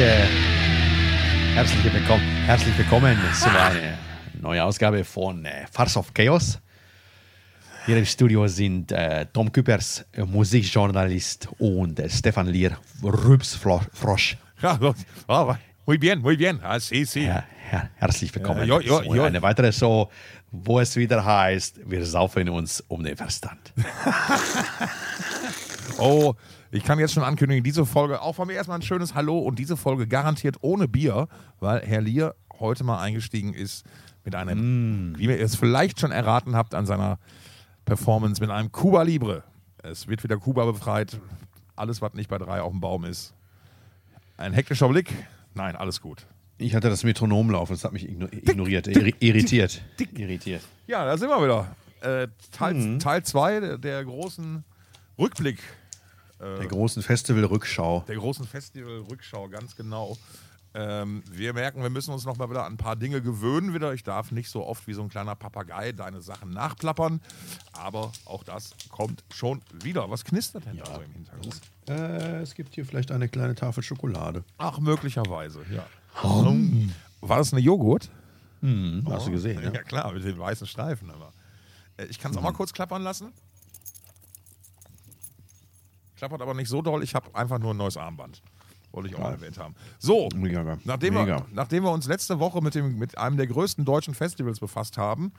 herzliche, herzliche willkommen, herzlich willkommen zu einer neuen Ausgabe von äh, Farce of Chaos. Hier im Studio sind äh, Tom Küppers, äh, Musikjournalist, und äh, Stefan Lier, Rübsfrosch. Ja, oh, muy bien, muy bien. Ah, sí, sí. Ja, her herzlich willkommen. Ja, jo, jo, jo. Eine weitere Show, wo es wieder heißt, wir saufen uns um den Verstand. Oh, ich kann jetzt schon ankündigen, diese Folge, auch von mir erstmal ein schönes Hallo und diese Folge garantiert ohne Bier, weil Herr Lier heute mal eingestiegen ist mit einem, wie ihr es vielleicht schon erraten habt, an seiner Performance mit einem Cuba Libre. Es wird wieder Kuba befreit. Alles, was nicht bei drei auf dem Baum ist. Ein hektischer Blick. Nein, alles gut. Ich hatte das Metronom laufen, das hat mich igno ignoriert, irri irritiert. Irritiert. Ja, da sind wir wieder. Äh, Teil 2 der, der großen Rückblick Der großen Festival-Rückschau. der großen Festival-Rückschau, ganz genau. Ähm, wir merken, wir müssen uns noch mal wieder an ein paar Dinge gewöhnen wieder. Ich darf nicht so oft wie so ein kleiner Papagei deine Sachen nachplappern, aber auch das kommt schon wieder. Was knistert denn da so im Hintergrund? Äh, es gibt hier vielleicht eine kleine Tafel Schokolade. Ach, möglicherweise, ja. Ähm, War das eine Joghurt? Hast du gesehen, Ja, ja? klar, mit den weißen Streifen. Aber. Äh, Ich kann es auch mal kurz klappern lassen. Klappert aber nicht so doll, ich habe einfach nur ein neues Armband. Wollte ich auch mal erwähnt haben. So, Mega. Nachdem Mega. wir, nachdem wir uns letzte Woche mit, dem, mit einem der größten deutschen Festivals befasst haben,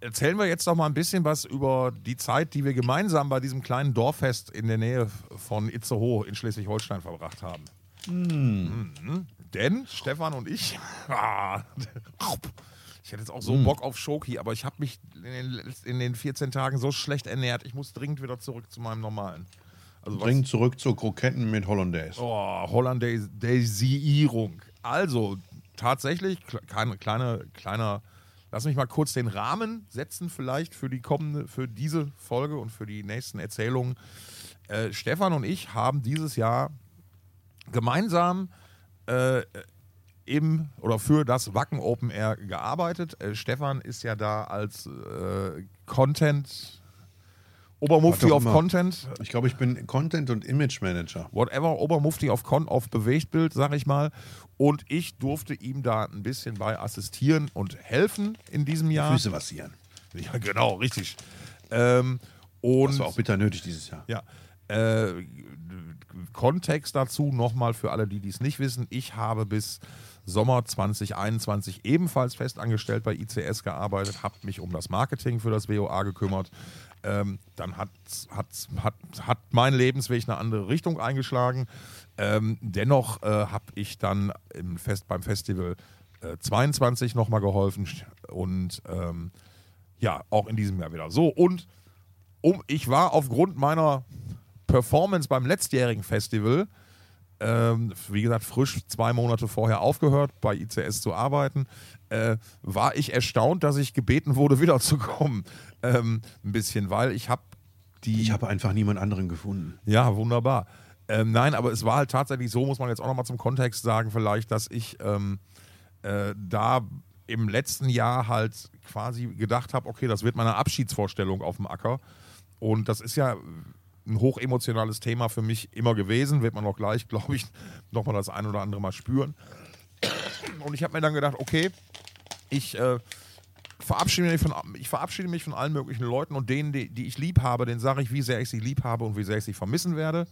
erzählen wir jetzt noch mal ein bisschen was über die Zeit, die wir gemeinsam bei diesem kleinen Dorffest in der Nähe von Itzehoe in Schleswig-Holstein verbracht haben. Mhm. Denn Stefan und ich, ah, ich hätte jetzt auch so Bock auf Schoki, aber ich habe mich in den, in den 14 Tagen so schlecht ernährt, ich muss dringend wieder zurück zu meinem normalen. Also Dringend zurück zu Kroketten mit Hollandaise. Oh, Hollandaisierung. Also, tatsächlich, kle- kleine, kleine, kleiner, lass mich mal kurz den Rahmen setzen, vielleicht für die kommende, für diese Folge und für die nächsten Erzählungen. Äh, Stefan und ich haben dieses Jahr gemeinsam äh, im oder für das Wacken Open Air gearbeitet. Äh, Stefan ist ja da als äh, Content, Obermufti of. Content Ich glaube, ich bin Content- und Image-Manager. whatever, Obermufti auf, Kon auf Bewegtbild, sag ich mal. Und ich durfte ihm da ein bisschen bei assistieren und helfen in diesem Jahr. Füße massieren. Ja, genau, richtig. Ähm, und Das war auch bitter nötig dieses Jahr. ja, äh, Kontext dazu nochmal für alle, die dies nicht wissen. Ich habe bis Sommer 2021 ebenfalls festangestellt bei ICS gearbeitet, habe mich um das Marketing für das WOA gekümmert. Ähm, dann hat, hat, hat, hat mein Lebensweg eine andere Richtung eingeschlagen. Ähm, dennoch äh, habe ich dann im Fest, beim Festival äh, 22 nochmal geholfen und ähm, ja, auch in diesem Jahr wieder. So, und um, ich war aufgrund meiner Performance beim letztjährigen Festival, ähm, wie gesagt, frisch zwei Monate vorher aufgehört, bei ICS zu arbeiten, äh, war ich erstaunt, dass ich gebeten wurde, wiederzukommen. Ähm, ein bisschen, weil ich habe die. Ich habe einfach niemand anderen gefunden. Ja, wunderbar. Ähm, nein, aber es war halt tatsächlich so, muss man jetzt auch nochmal zum Kontext sagen, vielleicht, dass ich ähm, äh, da im letzten Jahr halt quasi gedacht habe, okay, das wird meine Abschiedsvorstellung auf dem Acker. Und das ist ja ein hochemotionales Thema für mich immer gewesen, wird man auch gleich, glaube ich, nochmal das ein oder andere Mal spüren. Und ich habe mir dann gedacht, okay, ich äh, verabschiede mich von, ich verabschiede mich von allen möglichen Leuten und denen, die, die ich lieb habe, denen sage ich, wie sehr ich sie lieb habe und wie sehr ich sie vermissen werde.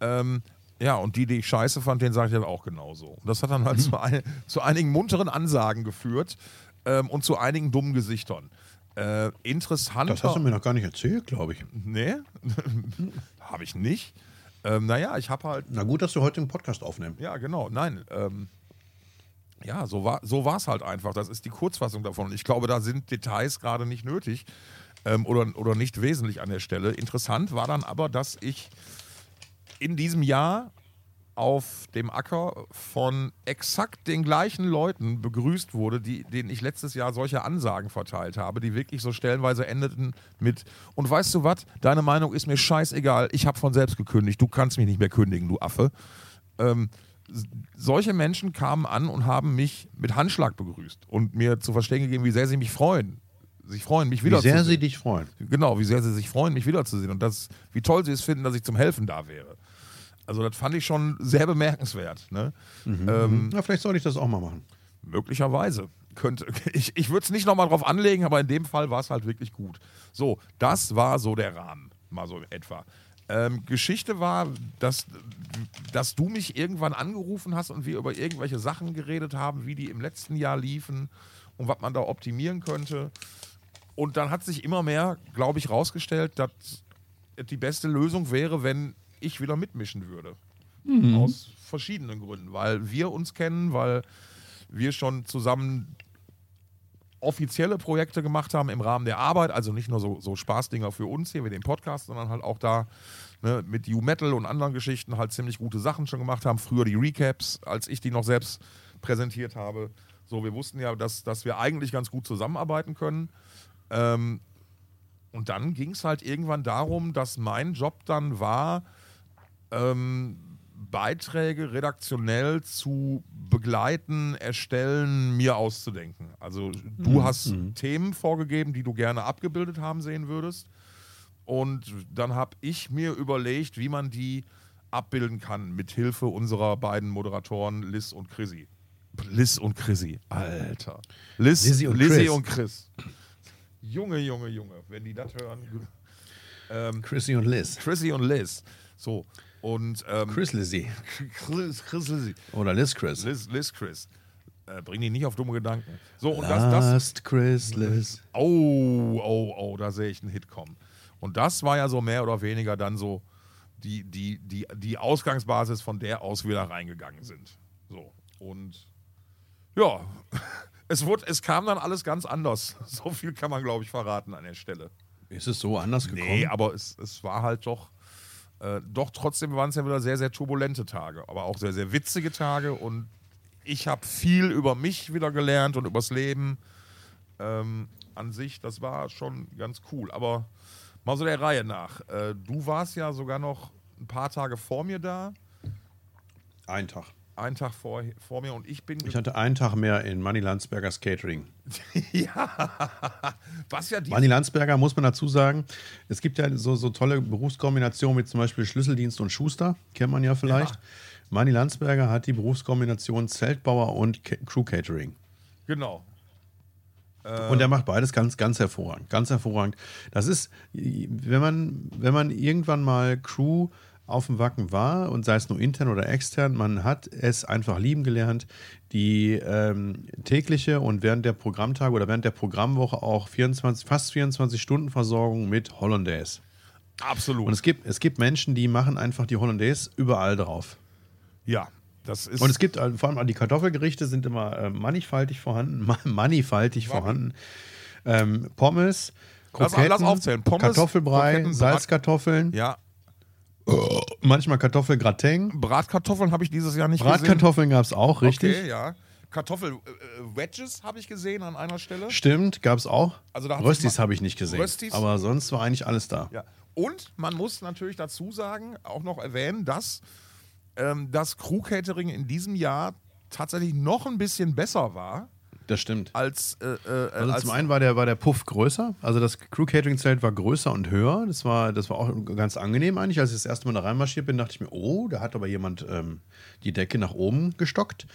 Ähm, ja, und die, die ich scheiße fand, denen sage ich dann auch genauso. Und das hat dann halt zu, ein, zu einigen munteren Ansagen geführt ähm, und zu einigen dummen Gesichtern. Äh, interessant. Das hast du mir noch gar nicht erzählt, glaube ich. Nee, habe ich nicht. Ähm, naja, ich habe halt Na gut, dass du heute den Podcast aufnimmst. ja, genau. Nein. Ähm, ja, so war so es halt einfach. Das ist die Kurzfassung davon. Und ich glaube, da sind Details gerade nicht nötig ähm, oder, oder nicht wesentlich an der Stelle. Interessant war dann aber, dass ich in diesem Jahr auf dem Acker von exakt den gleichen Leuten begrüßt wurde, die, denen ich letztes Jahr solche Ansagen verteilt habe, die wirklich so stellenweise endeten mit und weißt du was, deine Meinung ist mir scheißegal, ich habe von selbst gekündigt, du kannst mich nicht mehr kündigen, du Affe. Ähm, solche Menschen kamen an und haben mich mit Handschlag begrüßt und mir zu verstehen gegeben, wie sehr sie mich freuen. Sich freuen, mich Wie wiederzusehen. sehr sie dich freuen. Genau, wie sehr sie sich freuen, mich wiederzusehen und das, wie toll sie es finden, dass ich zum Helfen da wäre. Also das fand ich schon sehr bemerkenswert. Ne? Mhm. Ähm, Na, vielleicht sollte ich das auch mal machen. möglicherweise. Könnte, ich ich würde es nicht nochmal drauf anlegen, aber in dem Fall war es halt wirklich gut. So, das war so der Rahmen, mal so etwa. Ähm, Geschichte war, dass, dass du mich irgendwann angerufen hast und wir über irgendwelche Sachen geredet haben, wie die im letzten Jahr liefen und was man da optimieren könnte. Und dann hat sich immer mehr, glaube ich, rausgestellt, dass die beste Lösung wäre, wenn ich wieder mitmischen würde. Aus verschiedenen Gründen. Weil wir uns kennen, weil wir schon zusammen offizielle Projekte gemacht haben im Rahmen der Arbeit, also nicht nur so, so Spaßdinger für uns hier wie den Podcast, sondern halt auch da ne, mit U-Metal und anderen Geschichten halt ziemlich gute Sachen schon gemacht haben. Früher die Recaps, als ich die noch selbst präsentiert habe. So, wir wussten ja, dass, dass wir eigentlich ganz gut zusammenarbeiten können. Ähm, und dann ging es halt irgendwann darum, dass mein Job dann war, ähm, Beiträge redaktionell zu begleiten, erstellen, mir auszudenken. Also du hast Themen vorgegeben, die du gerne abgebildet haben sehen würdest. Und dann habe ich mir überlegt, wie man die abbilden kann, mit Hilfe unserer beiden Moderatoren Liz und Chrissy. Liz und Chrissy, Alter. Liz, Lizzie und Lizzie Chris. und Chris. Junge, Junge, Junge, wenn die das hören. Ähm, Chrissy und Liz. Chrissy und Liz. So. Und ähm, Chris Lizzie. Chris, Chris Lizzie. Oder Liz Chris. Liz, Liz Chris. Äh, bring die nicht auf dumme Gedanken. So, und das, das. Last Chris Liz. Oh, oh, oh, da sehe ich einen Hit kommen. Und das war ja so mehr oder weniger dann so die, die, die, die Ausgangsbasis, von der aus wir da reingegangen sind. So. Und ja, es, wurde, es kam dann alles ganz anders. So viel kann man, glaube ich, verraten an der Stelle. Ist es so anders gekommen? Nee, aber es, es war halt doch, äh, doch trotzdem waren es ja wieder sehr, sehr turbulente Tage, aber auch sehr, sehr witzige Tage und ich habe viel über mich wieder gelernt und übers Leben ähm, an sich. Das war schon ganz cool, aber mal so der Reihe nach. Äh, du warst ja sogar noch ein paar Tage vor mir da, Ein Tag. Einen Tag vor, vor mir und ich bin. Ich hatte einen Tag mehr in Manny Landsbergers Catering. was ja die Manny Landsberger muss man dazu sagen, es gibt ja so, so tolle Berufskombinationen mit zum Beispiel Schlüsseldienst und Schuster, kennt man ja vielleicht. Ja. Manny Landsberger hat die Berufskombination Zeltbauer und Ca- Crew Catering. Genau. Und er macht beides ganz, ganz hervorragend. Ganz hervorragend. Das ist, wenn man, wenn man irgendwann mal Crew auf dem Wacken war und sei es nur intern oder extern, man hat es einfach lieben gelernt, die ähm, tägliche und während der Programmtage oder während der Programmwoche auch 24, fast 24 Stunden Versorgung mit Hollandaise. Absolut. Und es gibt, es gibt Menschen, die machen einfach die Hollandaise überall drauf. ja, das ist. Und es gibt äh, vor allem die Kartoffelgerichte sind immer äh, mannigfaltig vorhanden, ma- mannigfaltig vorhanden. Ähm, Pommes, Lass- Kroketten, lass aufzählen. Pommes, Kartoffelbrei, Kroketten, Salzkartoffeln, ja, manchmal Kartoffelgratin. Bratkartoffeln habe ich dieses Jahr nicht gesehen. Bratkartoffeln gab es auch, richtig. Okay, ja. Kartoffel-Wedges habe ich gesehen an einer Stelle. Stimmt, gab es auch. Also Röstis habe ich nicht gesehen. Röstis? Aber sonst war eigentlich alles da. Ja. Und man muss natürlich dazu sagen, auch noch erwähnen, dass ähm, das Crew-Catering in diesem Jahr tatsächlich noch ein bisschen besser war Das stimmt. als. Äh, äh, Also als zum einen war der, war der Puff größer, also das Crew-Catering-Zelt war größer und höher. Das war, das war auch ganz angenehm eigentlich. Als ich das erste Mal da reinmarschiert bin, dachte ich mir, oh, da hat aber jemand ähm, die Decke nach oben gestockt.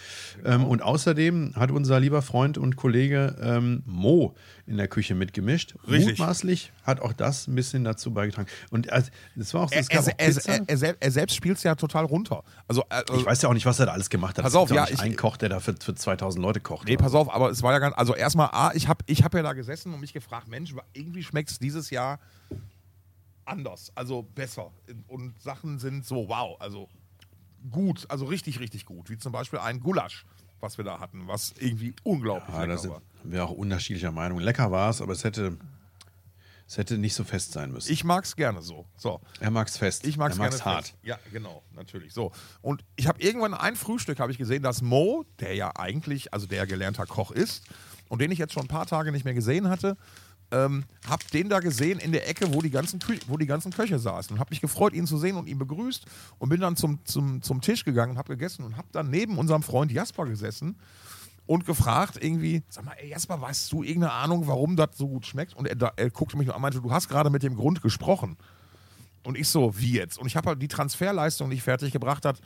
Ähm, und außerdem hat unser lieber Freund und Kollege ähm, Mo in der Küche mitgemischt. Richtig. Mutmaßlich hat auch das ein bisschen dazu beigetragen. Und das war auch er, es er, auch er, er, er, sel- selbst spielt es ja total runter. Also, äh, ich weiß ja auch nicht, was er da alles gemacht hat. Pass Es auf, ja, nicht ich- einen Koch, der da für, für 2000 Leute kocht. Nee, pass auf, aber es war ja ganz. Also, erstmal, A, ich habe ich hab ja da gesessen und mich gefragt, Mensch, irgendwie schmeckt es dieses Jahr anders, also besser. Und Sachen sind so, wow, also gut, also richtig, richtig gut. Wie zum Beispiel ein Gulasch, was wir da hatten, was irgendwie unglaublich Ja, da lecker sind war. wir auch unterschiedlicher Meinung. Lecker war es, aber es hätte, es hätte nicht so fest sein müssen. Ich mag es gerne so. So. er mag es fest. Ich mag es er gerne hart. fest. Ja, genau, natürlich. So. Und ich habe irgendwann ein Frühstück habe ich gesehen, dass Mo, der ja eigentlich, also der gelernter Koch ist und den ich jetzt schon ein paar Tage nicht mehr gesehen hatte, ähm, hab den da gesehen in der Ecke, wo die ganzen, wo die ganzen Köche saßen und habe mich gefreut, ihn zu sehen und ihn begrüßt und bin dann zum, zum, zum Tisch gegangen und habe gegessen und habe dann neben unserem Freund Jasper gesessen und gefragt irgendwie, sag mal, ey Jasper, weißt du irgendeine Ahnung, warum das so gut schmeckt? Und er, da, er guckte mich nur an und meinte, du hast gerade mit dem Grund gesprochen. Und ich so, wie jetzt? Und ich habe halt die Transferleistung nicht fertig gebracht hat.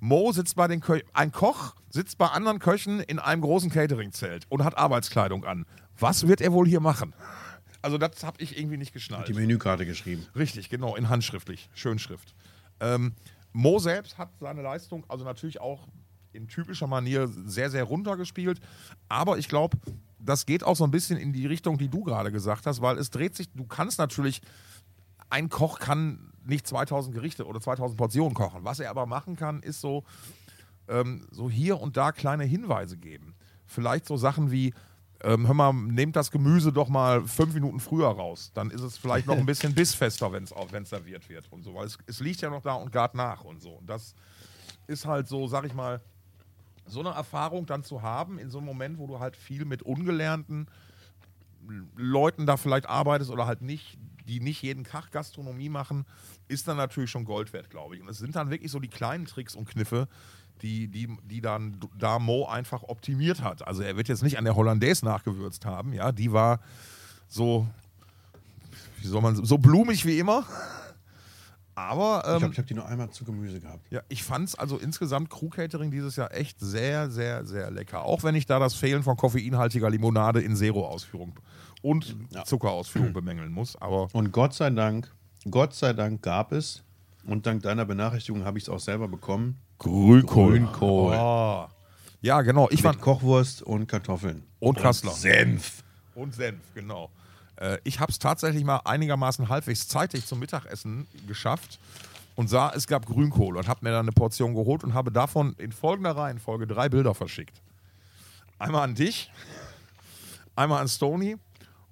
Mo sitzt bei den Kö ein Koch sitzt bei anderen Köchen in einem großen Cateringzelt und hat Arbeitskleidung an. Was wird er wohl hier machen? Also das habe ich irgendwie nicht geschnallt. Die Menükarte geschrieben. Richtig, genau, in handschriftlich, Schönschrift. Ähm, Mo selbst hat seine Leistung, also natürlich auch in typischer Manier sehr, sehr runtergespielt. Aber ich glaube, das geht auch so ein bisschen in die Richtung, die du gerade gesagt hast, weil es dreht sich, du kannst natürlich, ein Koch kann nicht 2000 Gerichte oder 2000 Portionen kochen. Was er aber machen kann, ist so, ähm, so hier und da kleine Hinweise geben. Vielleicht so Sachen wie, ähm, hör mal, nehmt das Gemüse doch mal fünf Minuten früher raus. Dann ist es vielleicht noch ein bisschen bissfester, wenn es serviert wird und so. Weil es, es liegt ja noch da und gart nach und so. Und das ist halt so, sag ich mal, so eine Erfahrung dann zu haben, in so einem Moment, wo du halt viel mit ungelernten Leuten da vielleicht arbeitest oder halt nicht, die nicht jeden Tag Gastronomie machen, ist dann natürlich schon Gold wert, glaube ich. Und es sind dann wirklich so die kleinen Tricks und Kniffe, die, die, die dann da Mo einfach optimiert hat. Also er wird jetzt nicht an der Hollandaise nachgewürzt haben, ja, die war so, wie soll man, so blumig wie immer. Aber ähm, ich glaube, ich habe die nur einmal zu Gemüse gehabt. Ja, ich fand es also insgesamt Crew Catering dieses Jahr echt sehr, sehr, sehr lecker. Auch wenn ich da das Fehlen von koffeinhaltiger Limonade in Zero-Ausführung und ja. Zuckerausführung bemängeln muss. Aber und Gott sei Dank, Gott sei Dank gab es, und dank deiner Benachrichtigung habe ich es auch selber bekommen. Grünkohl. Grünkohl. Oh. Ja, genau. Ich Mit Kochwurst und Kartoffeln. Und Kassler. Senf. Und Senf, genau. Äh, ich habe es tatsächlich mal einigermaßen halbwegs zeitig zum Mittagessen geschafft und sah, es gab Grünkohl und habe mir dann eine Portion geholt und habe davon in folgender Reihenfolge drei Bilder verschickt. Einmal an dich, einmal an Stony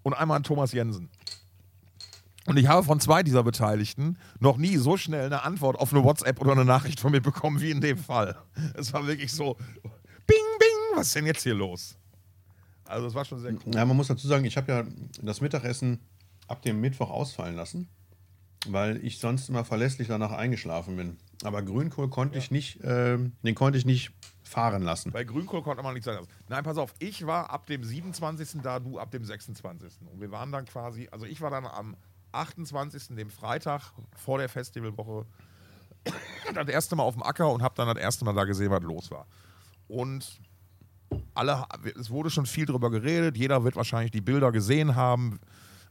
und einmal an Thomas Jensen. Und ich habe von zwei dieser Beteiligten noch nie so schnell eine Antwort auf eine WhatsApp oder eine Nachricht von mir bekommen wie in dem Fall. Es war wirklich so, bing, bing, was ist denn jetzt hier los? Also das war schon sehr cool. Ja, man muss dazu sagen, ich habe ja das Mittagessen ab dem Mittwoch ausfallen lassen, weil ich sonst immer verlässlich danach eingeschlafen bin. Aber Grünkohl konnte ja. ich nicht, äh, den konnte ich nicht fahren lassen. Bei Grünkohl konnte man nicht sein lassen. Nein, pass auf, ich war ab dem 27. da, du ab dem 26. Und wir waren dann quasi, also ich war dann am 28. dem Freitag vor der Festivalwoche das erste Mal auf dem Acker und habe dann das erste Mal da gesehen, was los war. Und alle, es wurde schon viel darüber geredet, jeder wird wahrscheinlich die Bilder gesehen haben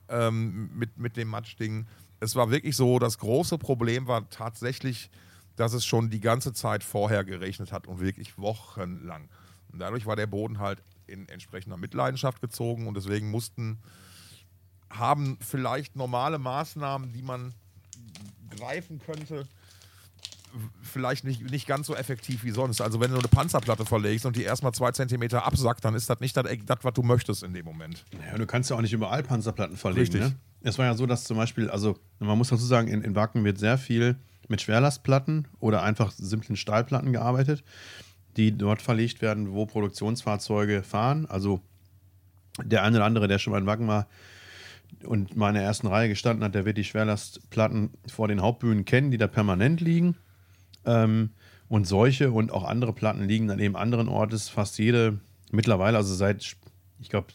ähm, mit, mit dem Matschding. Es war wirklich so, das große Problem war tatsächlich, dass es schon die ganze Zeit vorher geregnet hat und wirklich wochenlang. Und dadurch war der Boden halt in entsprechender Mitleidenschaft gezogen und deswegen mussten, haben vielleicht normale Maßnahmen, die man greifen könnte, vielleicht nicht, nicht ganz so effektiv wie sonst. Also wenn du eine Panzerplatte verlegst und die erstmal zwei Zentimeter absackt, dann ist das nicht das, was du möchtest in dem Moment. Ja, du kannst ja auch nicht überall Panzerplatten verlegen. Richtig. Ne? Es war ja so, dass zum Beispiel, also man muss dazu sagen, in, in Wacken wird sehr viel mit Schwerlastplatten oder einfach simplen Stahlplatten gearbeitet, die dort verlegt werden, wo Produktionsfahrzeuge fahren. Also der eine oder andere, der schon mal in Wacken war, und mal in der ersten Reihe gestanden hat, der wird die Schwerlastplatten vor den Hauptbühnen kennen, die da permanent liegen. Ähm, und solche und auch andere Platten liegen dann eben anderen Ortes. Fast jede mittlerweile, also seit, ich glaube,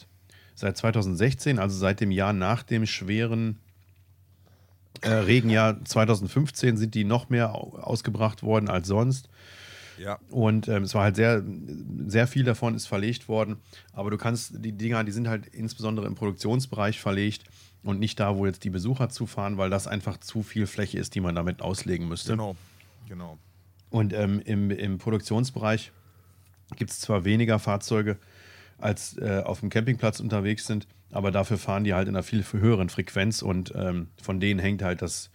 seit 2016, also seit dem Jahr nach dem schweren äh, Regenjahr 2015, sind die noch mehr ausgebracht worden als sonst. Ja. Und ähm, es war halt sehr, sehr viel davon ist verlegt worden. Aber du kannst, die Dinger, die sind halt insbesondere im Produktionsbereich verlegt und nicht da, wo jetzt die Besucher zufahren, weil das einfach zu viel Fläche ist, die man damit auslegen müsste. Genau. Genau. Und ähm, im, im Produktionsbereich gibt es zwar weniger Fahrzeuge, als äh, auf dem Campingplatz unterwegs sind, aber dafür fahren die halt in einer viel höheren Frequenz und ähm, von denen hängt halt das,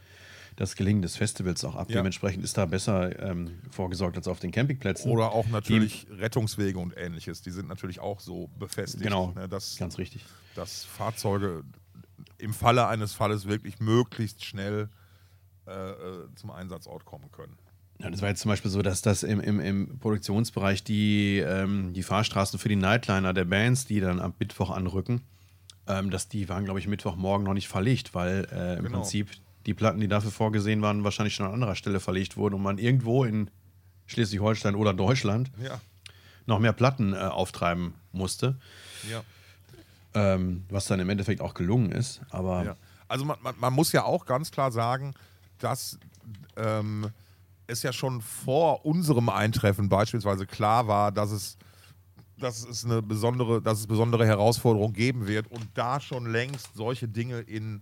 das Gelingen des Festivals auch ab. Ja. Dementsprechend ist da besser ähm, vorgesorgt als auf den Campingplätzen. Oder auch natürlich die, Rettungswege und ähnliches, die sind natürlich auch so befestigt. Genau, ne, dass, ganz richtig. Dass Fahrzeuge im Falle eines Falles wirklich möglichst schnell äh, äh, zum Einsatzort kommen können. Ja, das war jetzt zum Beispiel so, dass das im, im, im Produktionsbereich die, ähm, die Fahrstraßen für die Nightliner der Bands, die dann am Mittwoch anrücken, ähm, dass die waren, glaube ich, Mittwochmorgen noch nicht verlegt, weil äh, im genau. Prinzip die Platten, die dafür vorgesehen waren, wahrscheinlich schon an anderer Stelle verlegt wurden und man irgendwo in Schleswig-Holstein oder Deutschland ja. noch mehr Platten äh, auftreiben musste. Ja. Ähm, was dann im Endeffekt auch gelungen ist. Aber ja. Also man, man, man, muss ja auch ganz klar sagen, dass ähm, es ja schon vor unserem Eintreffen beispielsweise klar war, dass es, dass es eine besondere, dass es besondere Herausforderungen geben wird und da schon längst solche Dinge in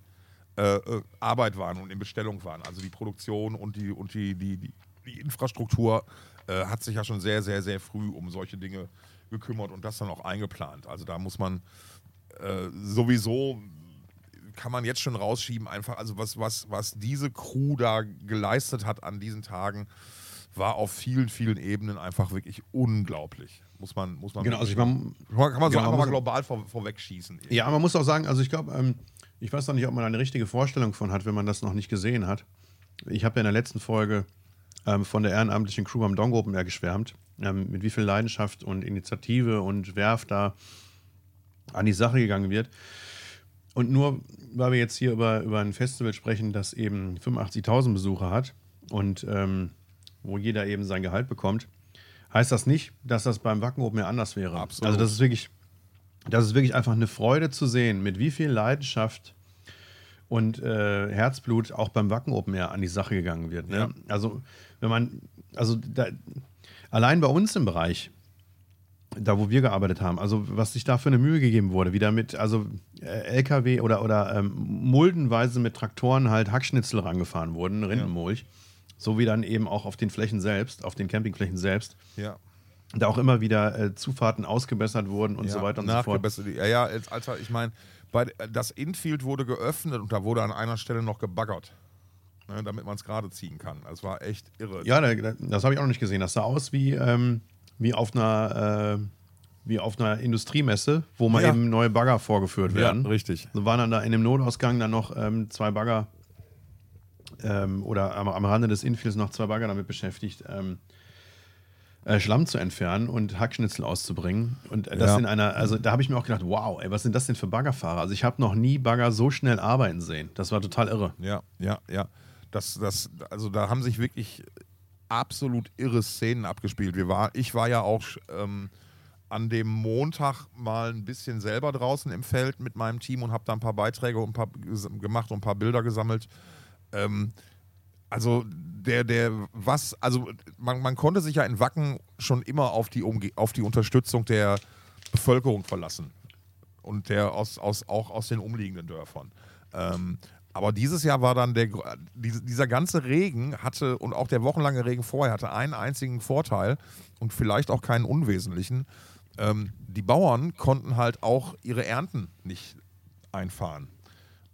äh, äh, Arbeit waren und in Bestellung waren. Also die Produktion und die, und die, die, die, die Infrastruktur äh, hat sich ja schon sehr, sehr, sehr früh um solche Dinge gekümmert und das dann auch eingeplant. Also da muss man äh, sowieso kann man jetzt schon rausschieben, einfach, also was, was, was diese Crew da geleistet hat an diesen Tagen, war auf vielen, vielen Ebenen einfach wirklich unglaublich. Muss man, muss man, genau, also ich mein, kann man so genau, einfach mal global vor, vorwegschießen. Ja, man muss auch sagen, also ich glaube, ähm, ich weiß noch nicht, ob man eine richtige Vorstellung von hat, wenn man das noch nicht gesehen hat. Ich habe ja in der letzten Folge ähm, von der ehrenamtlichen Crew am Dong Open Air geschwärmt, ähm, mit wie viel Leidenschaft und Initiative und Werf da an die Sache gegangen wird. Und nur, weil wir jetzt hier über, über ein Festival sprechen, das eben 85.000 Besucher hat und ähm, wo jeder eben sein Gehalt bekommt, heißt das nicht, dass das beim Wacken Open Air anders wäre. Absolut. Also das ist wirklich, das ist wirklich einfach eine Freude zu sehen, mit wie viel Leidenschaft und äh, Herzblut auch beim Wacken Open Air an die Sache gegangen wird. Ne? Ja. Also wenn man, also da, allein bei uns im Bereich, da wo wir gearbeitet haben, also was sich da für eine Mühe gegeben wurde, wieder mit, also äh, LKW oder, oder ähm, muldenweise mit Traktoren halt Hackschnitzel rangefahren wurden, Rindenmulch, so wie dann eben auch auf den Flächen selbst, auf den Campingflächen selbst, Ja. Da auch immer wieder äh, Zufahrten ausgebessert wurden und so weiter und so fort. Ja, ja, Alter, ich meine, bei- das Infield wurde geöffnet und da wurde an einer Stelle noch gebaggert. Ne, damit man es gerade ziehen kann. Das war echt irre. Ja, da, da- das habe ich auch noch nicht gesehen. Das sah aus wie, ähm, wie, auf einer, äh, wie auf einer Industriemesse, wo mal Ja. eben neue Bagger vorgeführt Ja, werden. richtig. So waren dann da in dem Notausgang dann noch ähm, zwei Bagger ähm, oder am, am Rande des Infields noch zwei Bagger damit beschäftigt, ähm, äh, Schlamm zu entfernen und Hackschnitzel auszubringen. Und das Ja. in einer, also da habe ich mir auch gedacht, wow, ey, was sind das denn für Baggerfahrer? Also ich habe noch nie Bagger so schnell arbeiten sehen. Das war total irre. Ja, ja, ja. Das, das, also da haben sich wirklich absolut irre Szenen abgespielt. Wir war, ich war ja auch ähm, an dem Montag mal ein bisschen selber draußen im Feld mit meinem Team und habe da ein paar Beiträge und ein paar gemacht und ein paar Bilder gesammelt. Ähm, also der, der, was, also man, man konnte sich ja in Wacken schon immer auf die, Umge auf die Unterstützung der Bevölkerung verlassen und der aus, aus, auch aus den umliegenden Dörfern. Ähm, aber dieses Jahr war dann der, dieser ganze Regen hatte und auch der wochenlange Regen vorher hatte einen einzigen Vorteil und vielleicht auch keinen unwesentlichen. Ähm, die Bauern konnten halt auch ihre Ernten nicht einfahren.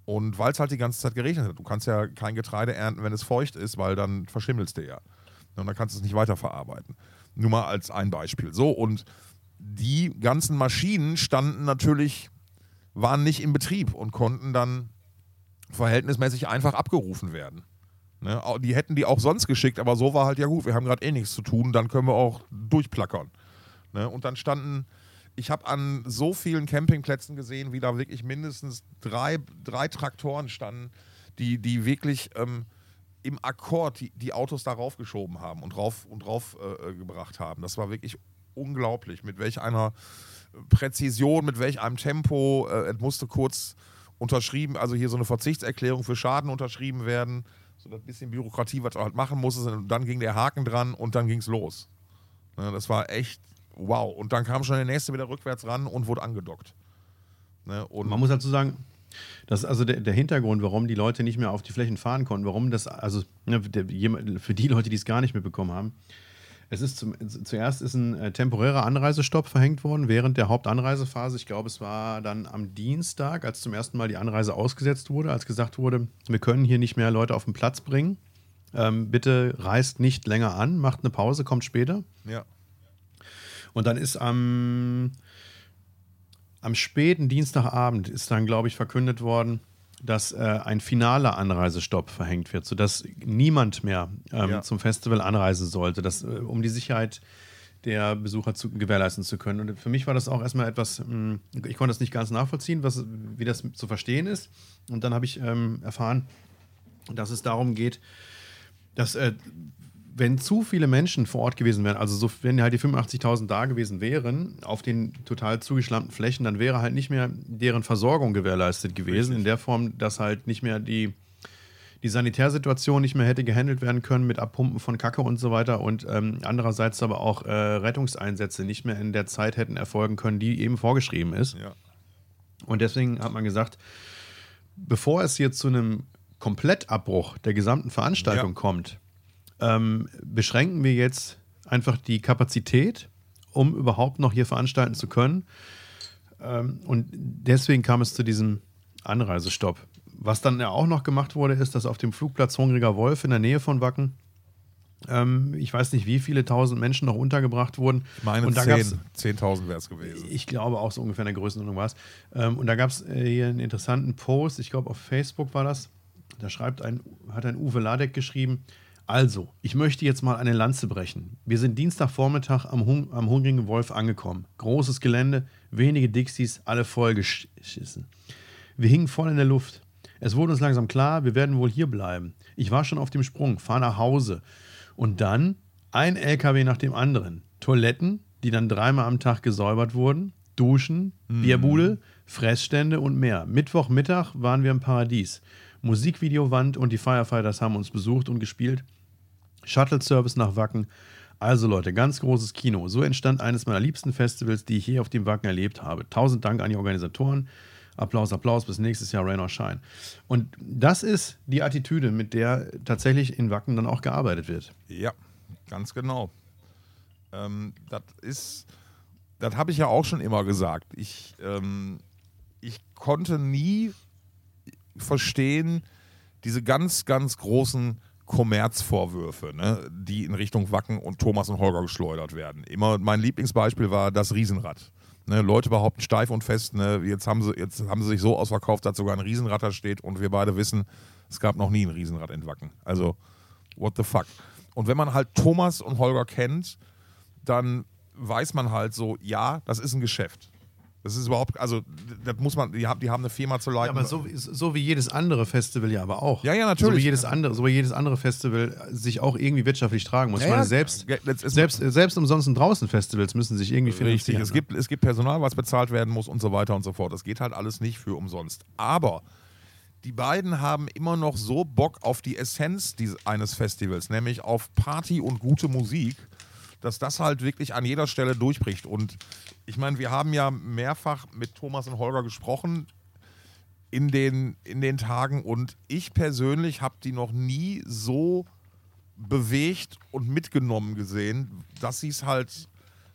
Und weil es halt die ganze Zeit geregnet hat, du kannst ja kein Getreide ernten, wenn es feucht ist, weil dann verschimmelst du ja. Und dann kannst du es nicht weiterverarbeiten. Nur mal als ein Beispiel. So, und die ganzen Maschinen standen natürlich, waren nicht in Betrieb und konnten dann verhältnismäßig einfach abgerufen werden. Ne? Die hätten die auch sonst geschickt, aber so war halt ja gut, wir haben gerade eh nichts zu tun, dann können wir auch durchplackern. Ne? Und dann standen, ich habe an so vielen Campingplätzen gesehen, wie da wirklich mindestens drei, drei Traktoren standen, die, die wirklich ähm, im Akkord die, die Autos darauf geschoben haben und drauf, und drauf äh, äh, gebracht haben. Das war wirklich unglaublich, mit welch einer Präzision, mit welch einem Tempo. Äh, es musste kurz unterschrieben, also hier so eine Verzichtserklärung für Schaden unterschrieben werden. So das bisschen Bürokratie, was du halt machen musstest. Und dann ging der Haken dran und dann ging es los. Ne, das war echt wow. Und dann kam schon der nächste wieder rückwärts ran und wurde angedockt. Ne, und Man muss dazu sagen, das ist also der, der Hintergrund, warum die Leute nicht mehr auf die Flächen fahren konnten, warum das, also ne, für die Leute, die es gar nicht mitbekommen haben, es ist zum, zuerst ist ein äh, temporärer Anreisestopp verhängt worden während der Hauptanreisephase. Ich glaube, es war dann am Dienstag, als zum ersten Mal die Anreise ausgesetzt wurde, als gesagt wurde, wir können hier nicht mehr Leute auf den Platz bringen. Ähm, bitte reist nicht länger an, macht eine Pause, kommt später. ja. Und dann ist am, am späten Dienstagabend ist dann, glaube ich, verkündet worden, dass äh, ein finaler Anreisestopp verhängt wird, sodass niemand mehr ähm, Ja. zum Festival anreisen sollte, dass, äh, um die Sicherheit der Besucher zu, gewährleisten zu können. Und für mich war das auch erstmal etwas, mh, ich konnte das nicht ganz nachvollziehen, was, wie das zu verstehen ist. Und dann habe ich ähm, erfahren, dass es darum geht, dass äh, wenn zu viele Menschen vor Ort gewesen wären, also so, wenn halt die 85.000 da gewesen wären, auf den total zugeschlammten Flächen, dann wäre halt nicht mehr deren Versorgung gewährleistet gewesen, in der Form, dass halt nicht mehr die, die Sanitärsituation nicht mehr hätte gehandelt werden können mit Abpumpen von Kacke und so weiter und ähm, andererseits aber auch äh, Rettungseinsätze nicht mehr in der Zeit hätten erfolgen können, die eben vorgeschrieben ist. Ja. Und deswegen hat man gesagt, bevor es hier zu einem Komplettabbruch der gesamten Veranstaltung Ja. kommt, ähm, beschränken wir jetzt einfach die Kapazität, um überhaupt noch hier veranstalten zu können. Ähm, und deswegen kam es zu diesem Anreisestopp. Was dann ja auch noch gemacht wurde, ist, dass auf dem Flugplatz Hungriger Wolf in der Nähe von Wacken, ähm, ich weiß nicht, wie viele tausend Menschen noch untergebracht wurden. Ich meine, und da 10 10.000 wäre es gewesen. ich glaube auch so ungefähr in der Größenordnung war es. Ähm, und da gab es äh, hier einen interessanten Post, ich glaube auf Facebook war das. Da schreibt ein, hat ein Uwe Ladek geschrieben, also, ich möchte jetzt mal eine Lanze brechen. Wir sind Dienstagvormittag am, Hung am Hungrigen Wolf angekommen. Großes Gelände, wenige Dixies, alle vollgeschissen. Wir hingen voll in der Luft. Es wurde uns langsam klar, wir werden wohl hier bleiben. Ich war schon auf dem Sprung, fahr nach Hause. Und dann ein LKW nach dem anderen. Toiletten, die dann dreimal am Tag gesäubert wurden, Duschen, Bierbude, Fressstände und mehr. Mittwochmittag waren wir im Paradies. Musikvideowand und die Firefighters haben uns besucht und gespielt. Shuttle-Service nach Wacken. Also Leute, ganz großes Kino. So entstand eines meiner liebsten Festivals, die ich hier auf dem Wacken erlebt habe. Tausend Dank an die Organisatoren. Applaus, Applaus, bis nächstes Jahr Rain or Shine. Und das ist die Attitüde, mit der tatsächlich in Wacken dann auch gearbeitet wird. Ja, ganz genau. Ähm, das ist, das habe ich ja auch schon immer gesagt. Ich, ähm, ich konnte nie verstehen, diese ganz, ganz großen Kommerzvorwürfe, ne, die in Richtung Wacken und Thomas und Holger geschleudert werden. Immer mein Lieblingsbeispiel war das Riesenrad. Ne, Leute behaupten steif und fest, ne, jetzt, haben sie, jetzt haben sie sich so ausverkauft, dass sogar ein Riesenrad da steht und wir beide wissen, es gab noch nie ein Riesenrad in Wacken. Also, what the fuck. Und wenn man halt Thomas und Holger kennt, dann weiß man halt so, ja, das ist ein Geschäft. Das ist überhaupt, also das muss man, die haben, die haben eine Firma zu leiten. aber so, so wie jedes andere Festival ja aber auch. Ja, ja, natürlich. So wie jedes andere, so wie jedes andere Festival sich auch irgendwie wirtschaftlich tragen muss. Ja, ich meine, ja. selbst, Ja, das ist- selbst, selbst umsonst draußen Festivals müssen sich irgendwie Richtig, finanzieren. es ne? gibt, es gibt Personal, was bezahlt werden muss und so weiter und so fort. Das geht halt alles nicht für umsonst. Aber die beiden haben immer noch so Bock auf die Essenz dieses, eines Festivals, nämlich auf Party und gute Musik, dass das halt wirklich an jeder Stelle durchbricht. Und ich meine, wir haben ja mehrfach mit Thomas und Holger gesprochen in den, in den Tagen und ich persönlich habe die noch nie so bewegt und mitgenommen gesehen, dass sie es halt,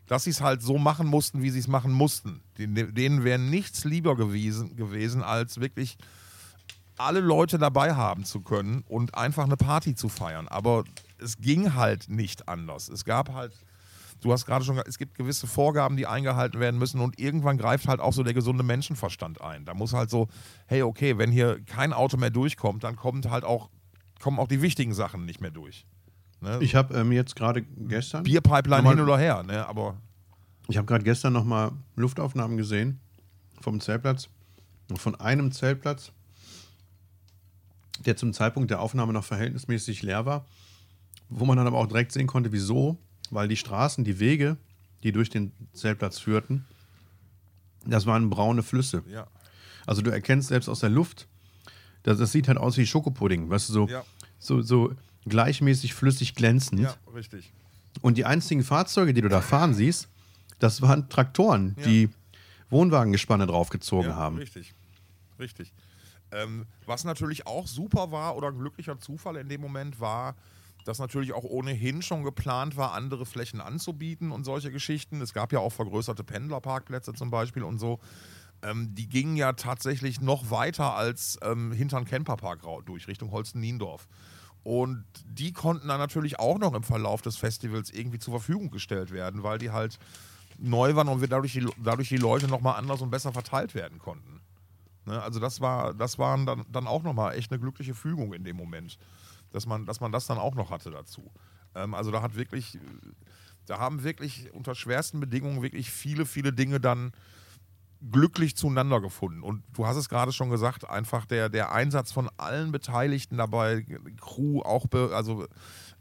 dass sie es halt so machen mussten, wie sie es machen mussten. Den- Denen wäre nichts lieber gewesen, gewesen, als wirklich alle Leute dabei haben zu können und einfach eine Party zu feiern. Aber es ging halt nicht anders. Es gab halt, du hast gerade schon gesagt, es gibt gewisse Vorgaben, die eingehalten werden müssen und irgendwann greift halt auch so der gesunde Menschenverstand ein. Da muss halt so, hey, okay, wenn hier kein Auto mehr durchkommt, dann kommt halt auch, kommen auch die wichtigen Sachen nicht mehr durch. Ne? Ich habe ähm, jetzt gerade gestern. Bierpipeline hin oder her, ne? aber Ich habe gerade gestern nochmal Luftaufnahmen gesehen vom Zeltplatz. Von einem Zeltplatz, der zum Zeitpunkt der Aufnahme noch verhältnismäßig leer war, wo man dann aber auch direkt sehen konnte, wieso, weil die Straßen, die Wege, die durch den Zeltplatz führten, das waren braune Flüsse. ja. Also du erkennst selbst aus der Luft, das, das sieht halt aus wie Schokopudding, weißt du, so, Ja. so, so gleichmäßig flüssig glänzend. Ja, richtig. Und die einzigen Fahrzeuge, die du da fahren siehst, das waren Traktoren, die Wohnwagengespanne draufgezogen Ja, haben. Richtig, richtig. Ähm, was natürlich auch super war oder glücklicher Zufall in dem Moment war, dass natürlich auch ohnehin schon geplant war, andere Flächen anzubieten und solche Geschichten. Es gab ja auch vergrößerte Pendlerparkplätze zum Beispiel und so. Ähm, die gingen ja tatsächlich noch weiter als ähm, hintern Camperpark rau- durch, Richtung Holsten-Niendorf. Und die konnten dann natürlich auch noch im Verlauf des Festivals irgendwie zur Verfügung gestellt werden, weil die halt neu waren und wir dadurch die, dadurch die Leute nochmal anders und besser verteilt werden konnten. Ne? Also das war, das waren dann, dann auch nochmal echt eine glückliche Fügung in dem Moment, dass man, dass man das dann auch noch hatte dazu. Ähm, also da hat wirklich, äh, da haben wirklich unter schwersten Bedingungen wirklich viele, viele Dinge dann glücklich zueinander gefunden. Und du hast es gerade schon gesagt, einfach der, der Einsatz von allen Beteiligten dabei, Crew, auch, be, also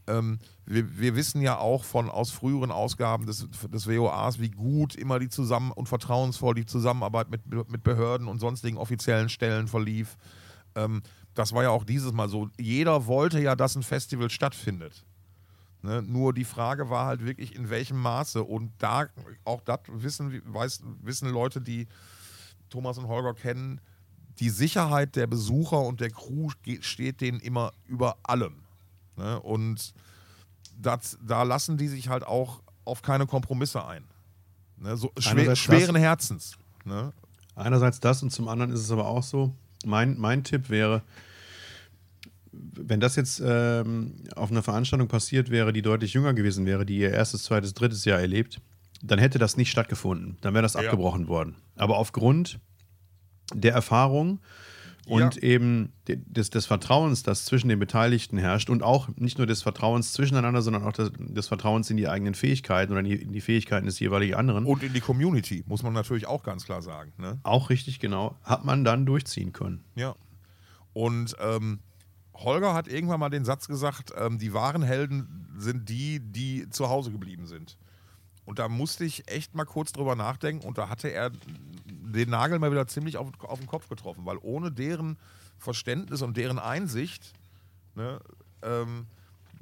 ähm, wir, wir wissen ja auch von aus früheren Ausgaben des, des WOAs, wie gut immer die zusammen und vertrauensvoll die Zusammenarbeit mit, mit Behörden und sonstigen offiziellen Stellen verlief. Ähm, das war ja auch dieses Mal so. Jeder wollte ja, dass ein Festival stattfindet. Ne? Nur die Frage war halt wirklich, in welchem Maße. Und da, auch das wissen, weiß, wissen Leute, die Thomas und Holger kennen, die Sicherheit der Besucher und der Crew steht denen immer über allem. Ne? Und das, da lassen die sich halt auch auf keine Kompromisse ein. Ne? So schwer, schweren das, Herzens. Ne? Einerseits das und zum anderen ist es aber auch so, mein, mein Tipp wäre, wenn das jetzt ähm, auf einer Veranstaltung passiert wäre, die deutlich jünger gewesen wäre, die ihr erstes, zweites, drittes Jahr erlebt, dann hätte das nicht stattgefunden. Dann wäre das ja. abgebrochen worden. Aber aufgrund der Erfahrung und ja. eben des, des, Vertrauens, das zwischen den Beteiligten herrscht und auch nicht nur des Vertrauens zwischeneinander, sondern auch des, des Vertrauens in die eigenen Fähigkeiten oder in die, in die, Fähigkeiten des jeweiligen anderen. Und in die Community, muss man natürlich auch ganz klar sagen. Ne? Auch richtig, genau. Hat man dann durchziehen können. Ja. Und ähm, Holger hat irgendwann mal den Satz gesagt, ähm, die wahren Helden sind die, die zu Hause geblieben sind. Und da musste ich echt mal kurz drüber nachdenken und da hatte er den Nagel mal wieder ziemlich auf, auf den Kopf getroffen, weil ohne deren Verständnis und deren Einsicht, ne, ähm,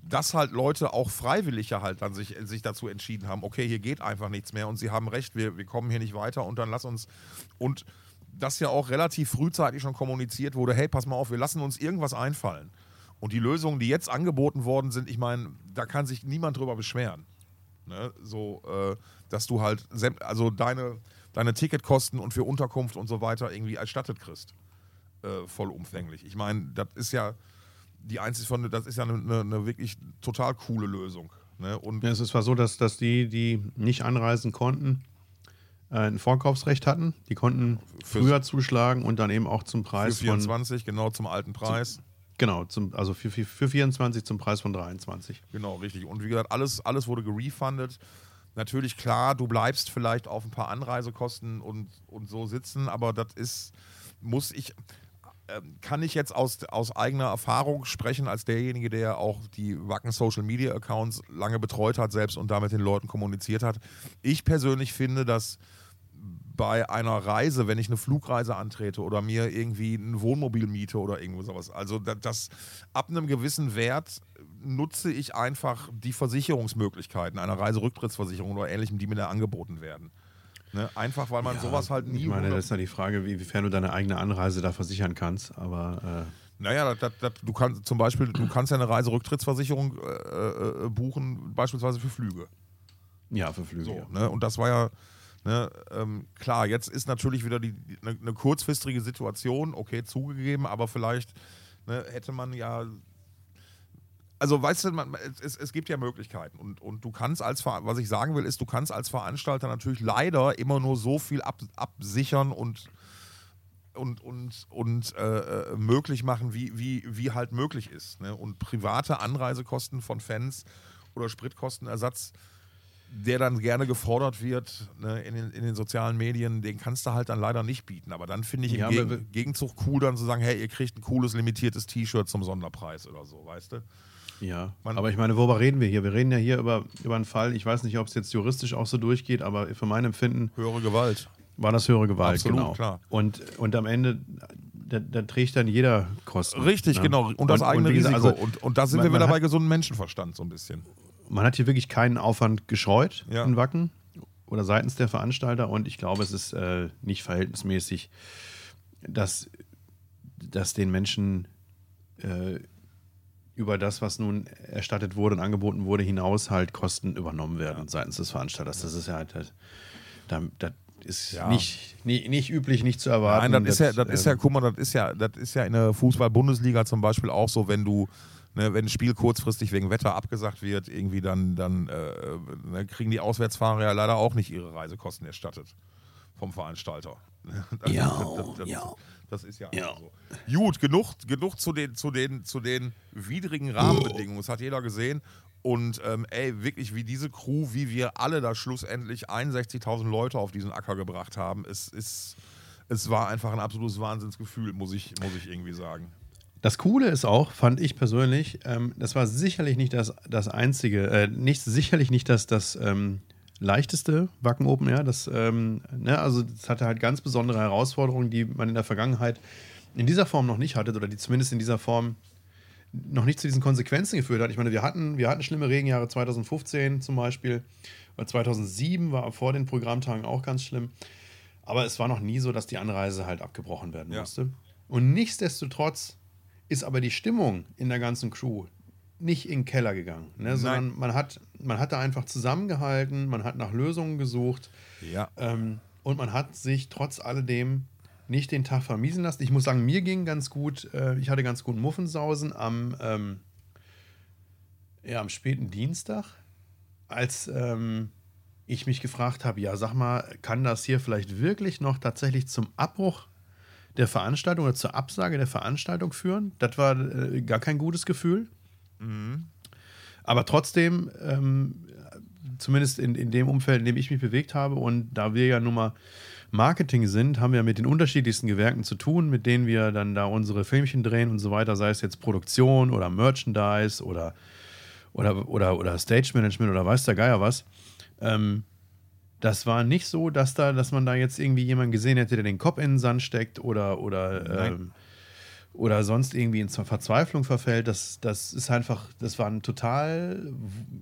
dass halt Leute auch freiwillig ja halt dann sich, sich dazu entschieden haben, okay, hier geht einfach nichts mehr und sie haben recht, wir, wir kommen hier nicht weiter und dann lass uns und das ja auch relativ frühzeitig schon kommuniziert wurde, hey, pass mal auf, wir lassen uns irgendwas einfallen. Und die Lösungen, die jetzt angeboten worden sind, ich meine, da kann sich niemand drüber beschweren. Ne? So, äh, dass du halt, also deine, deine Ticketkosten und für Unterkunft und so weiter irgendwie erstattet kriegst. Äh, vollumfänglich. Ich meine, das ist ja die einzige von, das ist ja eine, eine, wirklich total coole Lösung. Ne? Und ja, es zwar so, dass, dass die, die nicht anreisen konnten, ein Vorkaufsrecht hatten. Die konnten früher zuschlagen und dann eben auch zum Preis für 24, von, genau zum alten Preis. Zum, Genau, zum, also für, für, für 24 zum Preis von 23. Genau, richtig. Und wie gesagt, alles, alles wurde gerefundet. Natürlich, klar, du bleibst vielleicht auf ein paar Anreisekosten und, und so sitzen, aber das ist, muss ich, äh, kann ich jetzt aus, aus eigener Erfahrung sprechen, als derjenige, der auch die Wacken Social Media Accounts lange betreut hat, selbst und damit den Leuten kommuniziert hat. Ich persönlich finde, dass bei einer Reise, wenn ich eine Flugreise antrete oder mir irgendwie ein Wohnmobil miete oder irgendwo sowas. Also das, das ab einem gewissen Wert nutze ich einfach die Versicherungsmöglichkeiten einer Reiserücktrittsversicherung oder ähnlichem, die mir da angeboten werden. Ne? Einfach weil man ja, sowas halt nie. Ich meine, das ist ja die Frage, inwiefern du deine eigene Anreise da versichern kannst, aber. Äh naja, das, das, du kannst zum Beispiel, du kannst ja eine Reiserücktrittsversicherung äh, äh, buchen, beispielsweise für Flüge. Ja, für Flüge. So, ne? Und das war ja Ne, ähm, klar, jetzt ist natürlich wieder eine, eine kurzfristige Situation, okay, zugegeben, aber vielleicht ne, hätte man ja also weißt du, man, es, es, gibt ja Möglichkeiten und, und du kannst als, was ich sagen will, ist, du kannst als Veranstalter natürlich leider immer nur so viel ab, absichern und, und, und, und äh, äh möglich machen, wie, wie, wie halt möglich ist. Ne? Und private Anreisekosten von Fans oder Spritkostenersatz der dann gerne gefordert wird ne, in, den, in, den, sozialen Medien, den kannst du halt dann leider nicht bieten. Aber dann finde ich im ja, Gegen Gegenzug cool, dann zu sagen, hey, ihr kriegt ein cooles, limitiertes T-Shirt zum Sonderpreis oder so, weißt du? Ja, Man, aber ich meine, worüber reden wir hier? Wir reden ja hier über, über einen Fall, ich weiß nicht, ob es jetzt juristisch auch so durchgeht, aber für mein Empfinden. Höhere Gewalt. War das höhere Gewalt, Absolut, genau. Klar. Und, und am Ende, da, da, trägt dann jeder Kosten. Richtig, ne? genau. Und das und, eigene und Risiko. Also, und, und da sind man, wir wieder bei gesundem Menschenverstand so ein bisschen man hat hier wirklich keinen Aufwand gescheut ja. in Wacken oder seitens der Veranstalter und ich glaube, es ist äh, nicht verhältnismäßig, dass, dass den Menschen äh, über das, was nun erstattet wurde und angeboten wurde, hinaus halt Kosten übernommen werden ja. seitens des Veranstalters. Das ist ja halt, das, das ist ja. nicht, nicht, nicht üblich, nicht zu erwarten. Nein, das, das ist ja, das ist ja, ähm, guck mal, das ist ja, das ist ja in der Fußball-Bundesliga zum Beispiel auch so, wenn du Ne, wenn ein Spiel kurzfristig wegen Wetter abgesagt wird, irgendwie dann, dann äh, ne, kriegen die Auswärtsfahrer ja leider auch nicht ihre Reisekosten erstattet vom Veranstalter. Das, ja, das, das, ja. das ist ja, ja. so. Gut, genug, genug zu, den, zu, den, zu den widrigen Rahmenbedingungen. Das hat jeder gesehen. Und ähm, ey, wirklich wie diese Crew, wie wir alle da schlussendlich 61.000 Leute auf diesen Acker gebracht haben, es, ist, es war einfach ein absolutes Wahnsinnsgefühl, muss ich, muss ich irgendwie sagen. Das Coole ist auch, fand ich persönlich, ähm, das war sicherlich nicht das, das einzige, äh, nicht, sicherlich nicht das, das ähm, leichteste Wacken Open Air. Das, ähm, ne, also das hatte halt ganz besondere Herausforderungen, die man in der Vergangenheit in dieser Form noch nicht hattet oder die zumindest in dieser Form noch nicht zu diesen Konsequenzen geführt hat. Ich meine, wir hatten, wir hatten schlimme Regenjahre 2015 zum Beispiel, oder 2007 war vor den Programmtagen auch ganz schlimm. Aber es war noch nie so, dass die Anreise halt abgebrochen werden Ja. musste. Und nichtsdestotrotz ist aber die Stimmung in der ganzen Crew nicht in den Keller gegangen, ne? sondern man hat, man hat da einfach zusammengehalten, man hat nach Lösungen gesucht Ja. ähm, und man hat sich trotz alledem nicht den Tag vermiesen lassen. Ich muss sagen, mir ging ganz gut, äh, ich hatte ganz gut Muffensausen am, ähm, ja, am späten Dienstag, als ähm, ich mich gefragt habe, ja, sag mal, kann das hier vielleicht wirklich noch tatsächlich zum Abbruch der Veranstaltung oder zur Absage der Veranstaltung führen? Das war äh, gar kein gutes Gefühl. Aber trotzdem, ähm, zumindest in, in dem Umfeld, in dem ich mich bewegt habe, und da wir ja nun mal Marketing sind, haben wir mit den unterschiedlichsten Gewerken zu tun, mit denen wir dann da unsere Filmchen drehen und so weiter, sei es jetzt Produktion oder Merchandise oder, oder, oder, oder Stage Management oder weiß der Geier was. Ähm, das war nicht so, dass da, dass man da jetzt irgendwie jemanden gesehen hätte, der den Kopf in den Sand steckt oder, oder ähm, oder sonst irgendwie in Verzweiflung verfällt. Das, das ist einfach, das war ein total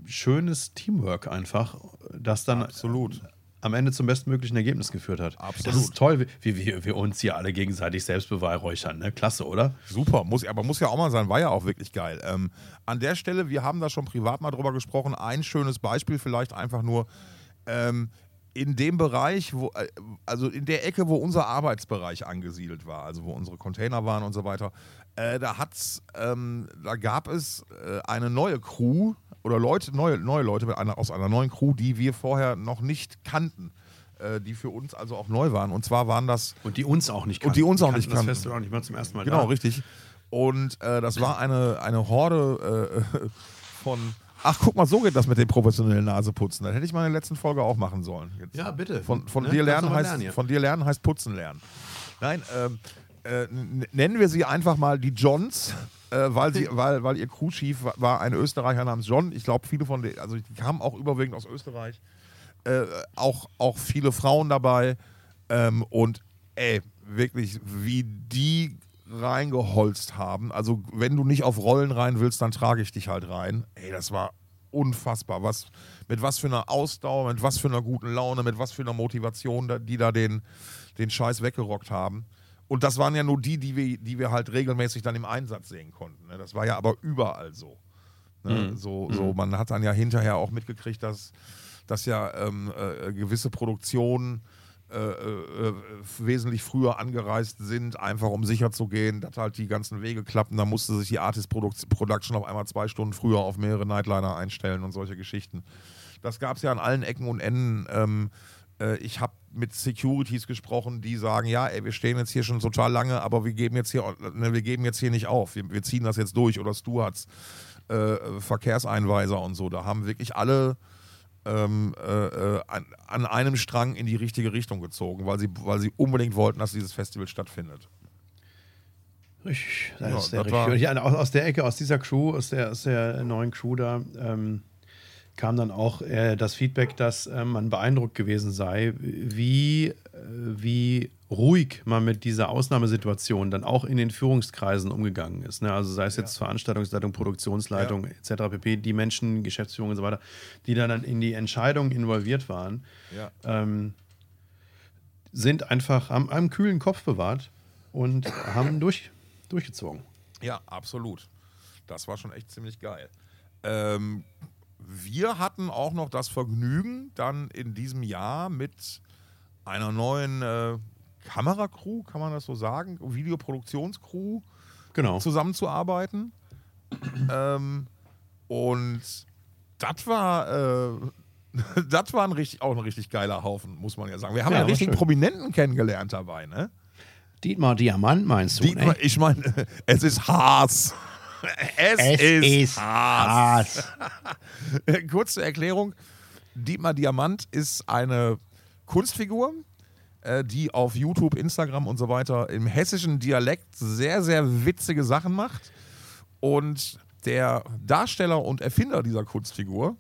schönes Teamwork einfach, das dann Absolut. am Ende zum bestmöglichen Ergebnis geführt hat. Absolut. Das ist toll, wie wir, wir uns hier alle gegenseitig selbst beweihräuchern. Ne? Klasse, oder? Super, muss, aber muss ja auch mal sein, war ja auch wirklich geil. Ähm, an der Stelle, wir haben da schon privat mal drüber gesprochen, ein schönes Beispiel vielleicht einfach nur, ähm, in dem Bereich, wo, äh, also in der Ecke, wo unser Arbeitsbereich angesiedelt war, also wo unsere Container waren und so weiter, äh, da hat's, ähm, da gab es äh, eine neue Crew oder Leute, neue, neue Leute mit einer, aus einer neuen Crew, die wir vorher noch nicht kannten, äh, die für uns also auch neu waren. Und zwar waren das Und die uns auch nicht kannten. Und die uns auch kannten nicht das kannten. Festival auch nicht mal zum ersten Mal Genau, da. richtig. Und äh, das war eine, eine Horde äh, von. Ach, guck mal, so geht das mit dem professionellen Naseputzen. Das hätte ich mal in der letzten Folge auch machen sollen. Jetzt. Ja, bitte. Von, von, Ne? dir, lernen heißt, lernen hier. von dir lernen heißt putzen lernen. Nein, ähm, äh, nennen wir sie einfach mal die Johns, äh, weil, sie, weil, weil ihr Crewchief war- war ein Österreicher namens John. Ich glaube, viele von denen, also die kamen auch überwiegend aus Österreich. Äh, auch, auch viele Frauen dabei. Ähm, und ey, wirklich, wie die reingeholzt haben. Also, wenn du nicht auf Rollen rein willst, dann trage ich dich halt rein. Ey, das war unfassbar. Was, mit was für einer Ausdauer, mit was für einer guten Laune, mit was für einer Motivation, die da den, den Scheiß weggerockt haben. Und das waren ja nur die, die wir, die wir halt regelmäßig dann im Einsatz sehen konnten. ne? Das war ja aber überall so. Ne? So, so, man hat dann ja hinterher auch mitgekriegt, dass, dass ja ähm, äh, gewisse Produktionen äh, äh, wesentlich früher angereist sind, einfach um sicher zu gehen, dass halt die ganzen Wege klappen. Da musste sich die Artist Produc- Production auf einmal zwei Stunden früher auf mehrere Nightliner einstellen und solche Geschichten. Das gab es ja an allen Ecken und Enden. Ähm, äh, ich habe mit Securities gesprochen, die sagen, ja, ey, wir stehen jetzt hier schon total lange, aber wir geben jetzt hier, ne, wir geben jetzt hier nicht auf. Wir, wir ziehen das jetzt durch oder Stuarts, äh, Verkehrseinweiser und so. Da haben wirklich alle ähm, äh, äh, an, an einem Strang in die richtige Richtung gezogen, weil sie, weil sie unbedingt wollten, dass dieses Festival stattfindet. Richtig, das Ja, ist sehr das richtig. Und aus, aus der Ecke, aus dieser Crew, aus der, aus der neuen Crew da, ähm, kam dann auch äh, das Feedback, dass ähm, man beeindruckt gewesen sei, wie, äh, wie ruhig man mit dieser Ausnahmesituation dann auch in den Führungskreisen umgegangen ist. Ne? Also sei es jetzt Veranstaltungsleitung, Produktionsleitung etc. pp, die Menschen, Geschäftsführung und so weiter, die dann in die Entscheidungen involviert waren, Ja. ähm, sind einfach, haben einen kühlen Kopf bewahrt und haben durch, durchgezogen. Ja, absolut. Das war schon echt ziemlich geil. Ähm, wir hatten auch noch das Vergnügen, dann in diesem Jahr mit einer neuen äh, Kameracrew, kann man das so sagen, Videoproduktionscrew Genau. zusammenzuarbeiten. ähm, und das war, äh, das war ein richtig, auch ein richtig geiler Haufen, muss man ja sagen. Wir haben Ja, war richtigen. Prominenten kennengelernt dabei, ne? Dietmar Diamant meinst du? Dietmar, ne? ich meine, es ist Haas. Es, ist, Haas. Kurze Erklärung. Dietmar Diamant ist eine Kunstfigur, äh, die auf YouTube, Instagram und so weiter im hessischen Dialekt sehr, sehr witzige Sachen macht. Und der Darsteller und Erfinder dieser Kunstfigur,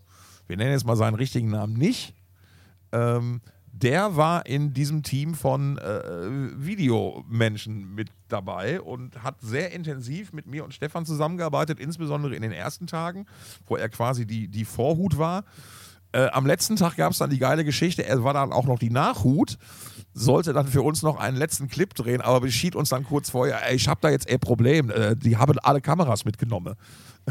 wir nennen jetzt mal seinen richtigen Namen nicht, ähm, der war in diesem Team von äh, Videomenschen mit dabei und hat sehr intensiv mit mir und Stefan zusammengearbeitet, insbesondere in den ersten Tagen, wo er quasi die, die Vorhut war. Äh, am letzten Tag gab es dann die geile Geschichte, er war dann auch noch die Nachhut, sollte dann für uns noch einen letzten Clip drehen, aber beschied uns dann kurz vorher, ey, ich habe da jetzt ein Problem, äh, die haben alle Kameras mitgenommen.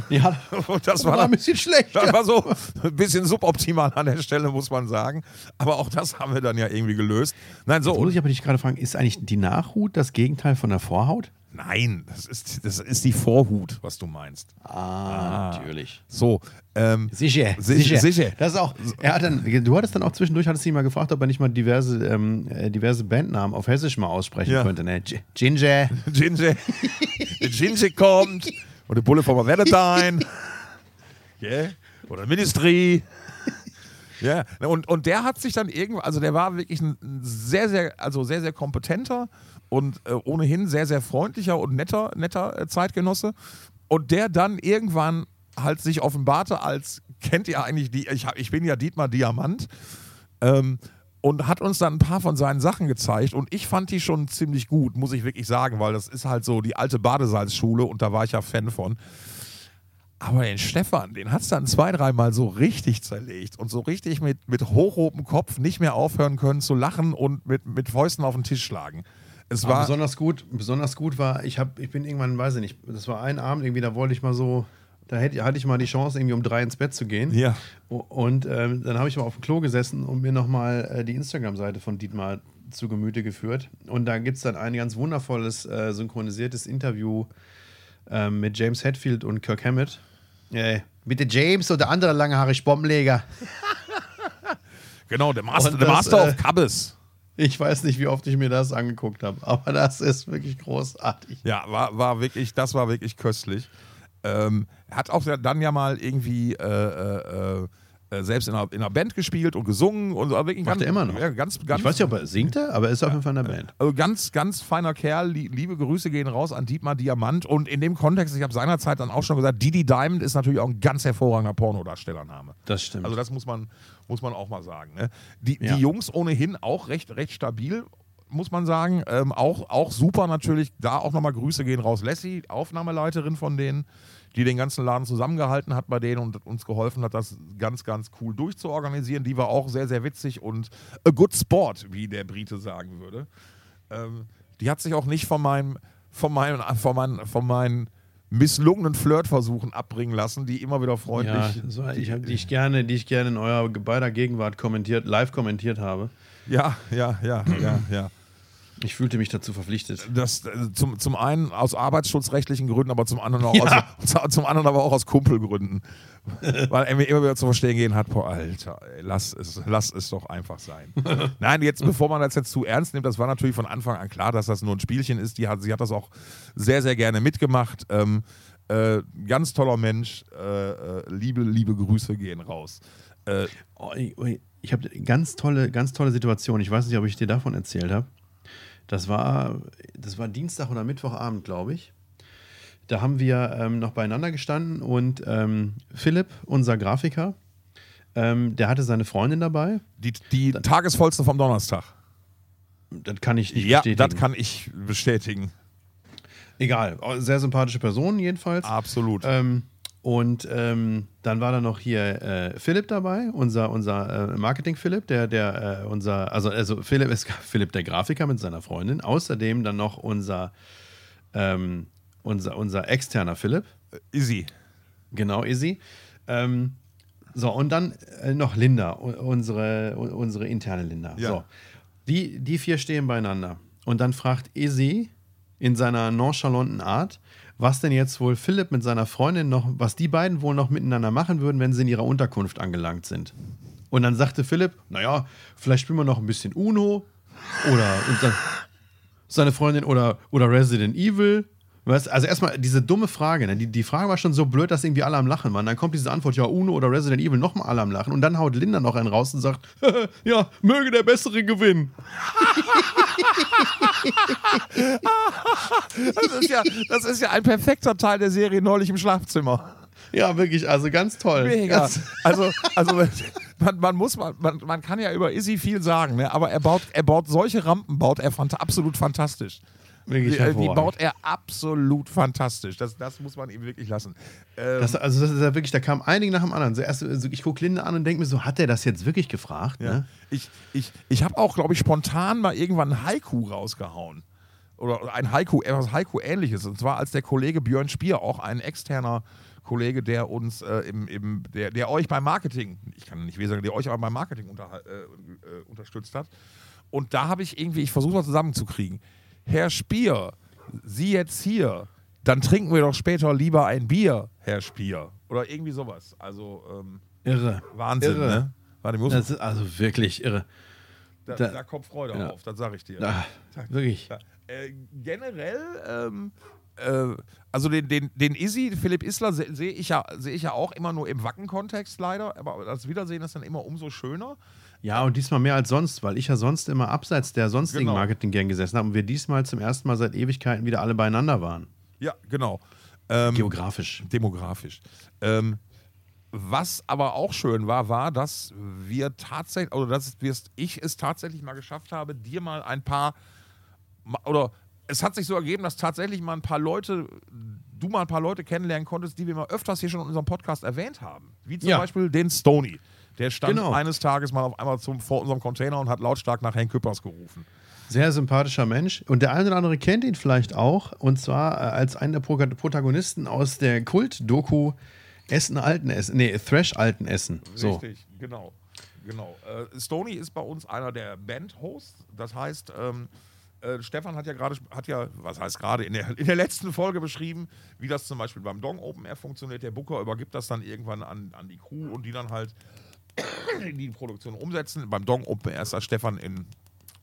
Ja, Und das war, ein bisschen schlecht. das war so ein bisschen suboptimal an der Stelle, muss man sagen. Aber auch das haben wir dann ja irgendwie gelöst. Nein, so. Jetzt muss ich aber dich gerade fragen, ist eigentlich die Nachhut das Gegenteil von der Vorhaut? Nein, das ist, das ist die Vorhut, was du meinst. Ah, natürlich. So, ähm, Sicher, Sicher, sicher. Das ist auch, er hat dann, du hattest dann auch zwischendurch, hattest ihn mal gefragt, ob er nicht mal diverse, ähm, äh, diverse Bandnamen auf Hessisch mal aussprechen Ja. könnte. Ne? Ginger. Ginger, Ginger kommt und der Bulle vom Valentine. Yeah. Oder Ministry. Ja, und, und der hat sich dann irgendwann, also der war wirklich ein sehr, sehr, also sehr, sehr kompetenter und äh, ohnehin sehr, sehr freundlicher und netter, netter äh, Zeitgenosse. Und der dann irgendwann halt sich offenbarte als, kennt ihr eigentlich die, ich, hab, ich bin ja Dietmar Diamant, ähm, und hat uns dann ein paar von seinen Sachen gezeigt und ich fand die schon ziemlich gut, muss ich wirklich sagen, weil das ist halt so die alte Badesalzschule und da war ich ja Fan von. Aber den Stefan, den hat es dann zwei, dreimal so richtig zerlegt und so richtig mit, mit hochrotem Kopf nicht mehr aufhören können zu lachen und mit, mit Fäusten auf den Tisch schlagen. Es war, besonders gut, besonders gut war, ich, hab, ich bin irgendwann, weiß ich nicht, das war ein Abend irgendwie, da wollte ich mal so, da hätte, hatte ich mal die Chance, irgendwie um drei ins Bett zu gehen. Ja. Und ähm, dann habe ich mal auf dem Klo gesessen und mir nochmal äh, die Instagram-Seite von Dietmar zu Gemüte geführt. Und da gibt es dann ein ganz wundervolles, äh, synchronisiertes Interview ähm, mit James Hetfield und Kirk Hammett. Äh, bitte James oder andere langhaarig Bombenleger. genau, der Master, Und der das, Master äh, of Cabbes. Ich weiß nicht, wie oft ich mir das angeguckt habe, aber das ist wirklich großartig. Ja, war, war wirklich, das war wirklich köstlich. Ähm, hat auch dann ja mal irgendwie äh, äh, äh, selbst in einer, in einer Band gespielt und gesungen und so, aber wirklich Macht ganz, er immer noch. Ja, ganz, ganz, Ich weiß nicht, ob er singt, er, aber er ist auf jeden Fall in der Band. also ganz, ganz feiner Kerl. Lie- Liebe Grüße gehen raus an Dietmar Diamant. Und in dem Kontext, ich habe seinerzeit dann auch schon gesagt, Didi Diamond ist natürlich auch ein ganz hervorragender Pornodarstellername. Das stimmt. Also das muss man, muss man auch mal sagen. Ne? Die, Ja. die Jungs ohnehin auch recht, recht stabil, muss man sagen. Ähm, auch, auch super natürlich. Da auch nochmal Grüße gehen raus. Lassie, Aufnahmeleiterin von denen, die den ganzen Laden zusammengehalten hat bei denen und uns geholfen hat, das ganz, ganz cool durchzuorganisieren. Die war auch sehr, sehr witzig und a good sport, wie der Brite sagen würde. Ähm, die hat sich auch nicht von meinem, von meinen, von meinen, von meinen misslungenen Flirtversuchen abbringen lassen, die immer wieder ja, freundlich. so, ich hab, die, ich gerne, die ich gerne in eurer beider Gegenwart kommentiert, live kommentiert habe. Ja, ja, ja, ja, ja. Ich fühlte mich dazu verpflichtet. Das äh, zum, zum einen aus arbeitsschutzrechtlichen Gründen, aber zum anderen auch Ja. aus, zum anderen aber auch aus Kumpelgründen. Weil er mir immer wieder zu verstehen gehen hat, boah, Alter, ey, lass es, lass es doch einfach sein. Nein, jetzt, bevor man das jetzt zu ernst nimmt, das war natürlich von Anfang an klar, dass das nur ein Spielchen ist. Die hat, sie hat das auch sehr, sehr gerne mitgemacht. Ähm, äh, ganz toller Mensch. Äh, äh, liebe, liebe Grüße gehen raus. Äh, Oh, ich ich habe eine ganz tolle, ganz tolle Situation. Ich weiß nicht, ob ich dir davon erzählt habe. Das war, das war Dienstag oder Mittwochabend, glaube ich. Da haben wir ähm, noch beieinander gestanden und ähm, Philipp, unser Grafiker, ähm, der hatte seine Freundin dabei. die, die Tagesvollste vom Donnerstag. Das kann ich nicht Ja, bestätigen. das kann ich bestätigen. Egal, sehr sympathische Person jedenfalls. Absolut. Ähm, und ähm, dann war da noch hier äh, Philipp dabei, unser, unser äh, Marketing-Philipp, der, der, äh, unser, also, also Philipp ist Philipp der Grafiker mit seiner Freundin. Außerdem dann noch unser, ähm, unser, unser externer Philipp, Easy. genau, Izzy. Ähm, so, und dann äh, noch Linda, unsere, unsere interne Linda. Ja. So, die, die vier stehen beieinander. Und dann fragt Izzy in seiner nonchalanten Art, was denn jetzt wohl Philipp mit seiner Freundin noch, was die beiden wohl noch miteinander machen würden, wenn sie in ihrer Unterkunft angelangt sind. Und dann sagte Philipp, naja, vielleicht spielen wir noch ein bisschen Uno oder seine Freundin oder, oder Resident Evil. Weißt, also erstmal diese dumme Frage, ne? die, die Frage war schon so blöd, dass irgendwie alle am Lachen waren. Dann kommt diese Antwort, ja, Uno oder Resident Evil, nochmal alle am Lachen. Und dann haut Linda noch einen raus und sagt, ja, möge der Bessere gewinnen. Das ist, ja, das ist ja ein perfekter Teil der Serie neulich im Schlafzimmer. Ja, wirklich, also ganz toll. Mega. Ganz, Also, also man, man muss, man, man, man kann ja über Izzy viel sagen, ne? aber er baut, er baut solche Rampen, baut er fant absolut fantastisch. Wirklich Die, äh, die hervorragend. baut er absolut fantastisch. Das, das muss man ihm wirklich lassen. Ähm, Das, also das ist ja wirklich, da kam einige nach dem anderen. So erst, also ich gucke Linde an und denke mir so, hat er das jetzt wirklich gefragt? Ja. Ne? Ich, ich, ich habe auch, glaube ich, spontan mal irgendwann ein Haiku rausgehauen. Oder ein Haiku, etwas Haiku-ähnliches. Und zwar als der Kollege Björn Spier, auch ein externer Kollege, der uns äh, im, im der, der euch beim Marketing, ich kann nicht sagen, der euch aber beim Marketing unter, äh, äh, unterstützt hat. Und da habe ich irgendwie, ich versuche mal zusammenzukriegen. Herr Spier, Sie jetzt hier, dann trinken wir doch später lieber ein Bier, Herr Spier. Oder irgendwie sowas. Also ähm, Irre. Wahnsinn, Irre. ne? Warte, ich muss Das ist also wirklich irre. da, Da- da, kommt Freude ja. auf, das sage ich dir. Ah, wirklich. Ja. Äh, generell, ähm, äh, also den, den, den Izzy, Philipp Isler, se- sehe ich, ja, seh ich ja auch immer nur im Wacken-Kontext leider, aber das Wiedersehen ist dann immer umso schöner. Ja, und diesmal mehr als sonst, weil ich ja sonst immer abseits der sonstigen Genau. Marketing-Gang gesessen habe und wir diesmal zum ersten Mal seit Ewigkeiten wieder alle beieinander waren. Ja, genau. Ähm, Geografisch. demografisch. Ähm, was aber auch schön war, war, dass wir tatsächlich, oder dass ich es tatsächlich mal geschafft habe, dir mal ein paar, oder es hat sich so ergeben, dass tatsächlich mal ein paar Leute, du mal ein paar Leute kennenlernen konntest, die wir mal öfters hier schon in unserem Podcast erwähnt haben. Wie zum Ja. Beispiel den Stony. Der stand Genau. eines Tages mal auf einmal zum, vor unserem Container und hat lautstark nach Henk Küppers gerufen. Sehr sympathischer Mensch. Und der eine oder andere kennt ihn vielleicht auch. Und zwar äh, als einen der Pro Protagonisten aus der Kult-Doku Essen Alten Essen. Nee, Thrash Alten Essen. So. Richtig, genau. genau. Äh, Stony ist bei uns einer der Band-Hosts. Das heißt, ähm, äh, Stefan hat ja gerade, hat ja, was heißt gerade, in der, in der letzten Folge beschrieben, wie das zum Beispiel beim Dong Open Air funktioniert. Der Booker übergibt das dann irgendwann an, an die Crew und die dann halt die Produktion umsetzen. Beim Dong Open Air ist das Stefan in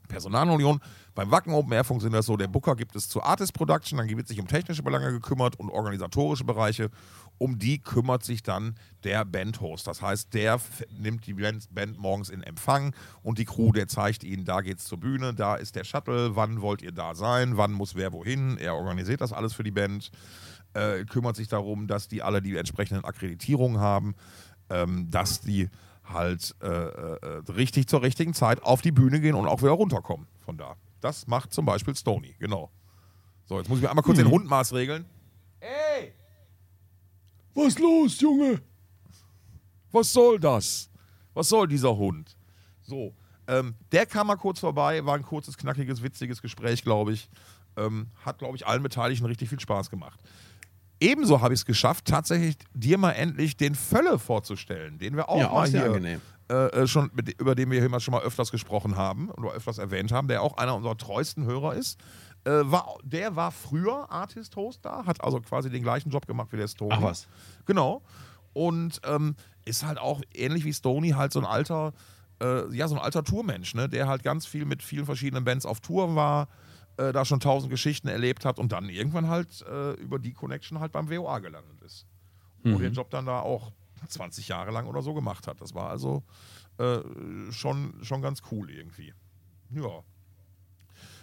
Personalunion. Beim Wacken Open Air funktioniert das so, der Booker gibt es zur Artist Production, dann wird sich um technische Belange gekümmert und organisatorische Bereiche. Um die kümmert sich dann der Bandhost. Das heißt, der nimmt die Band morgens in Empfang und die Crew, der zeigt ihnen, da geht's zur Bühne, da ist der Shuttle, wann wollt ihr da sein, wann muss wer wohin. Er organisiert das alles für die Band, äh, kümmert sich darum, dass die alle die entsprechenden Akkreditierungen haben, ähm, dass die halt äh, äh, richtig zur richtigen Zeit auf die Bühne gehen und auch wieder runterkommen von da. Das macht zum Beispiel Stony, genau. So, jetzt muss ich mir einmal kurz den Hundmaß regeln. Ey! Was los, Junge? Was soll das? Was soll dieser Hund? So, ähm, der kam mal kurz vorbei, war ein kurzes, knackiges, witziges Gespräch, glaube ich. Ähm, hat, glaube ich, allen Beteiligten richtig viel Spaß gemacht. Ebenso habe ich es geschafft, tatsächlich dir mal endlich den Völle vorzustellen, den wir auch Ja, mal hier angenehm. äh, äh, schon, mit, über den wir hier mal schon mal öfters gesprochen haben oder öfters erwähnt haben, der auch einer unserer treuesten Hörer ist. Äh, war, der war früher Artist-Host da, hat also quasi den gleichen Job gemacht wie der Stony. Ach was. Genau. Und ähm, ist halt auch ähnlich wie Stony halt so ein alter, äh, ja, so ein alter Tourmensch, ne? der halt ganz viel mit vielen verschiedenen Bands auf Tour war, äh, da schon tausend Geschichten erlebt hat und dann irgendwann halt äh, über die Connection halt beim WOA gelandet ist. Mhm. den Job dann da auch 20 Jahre lang oder so gemacht hat. Das war also äh, schon, schon ganz cool irgendwie. Ja.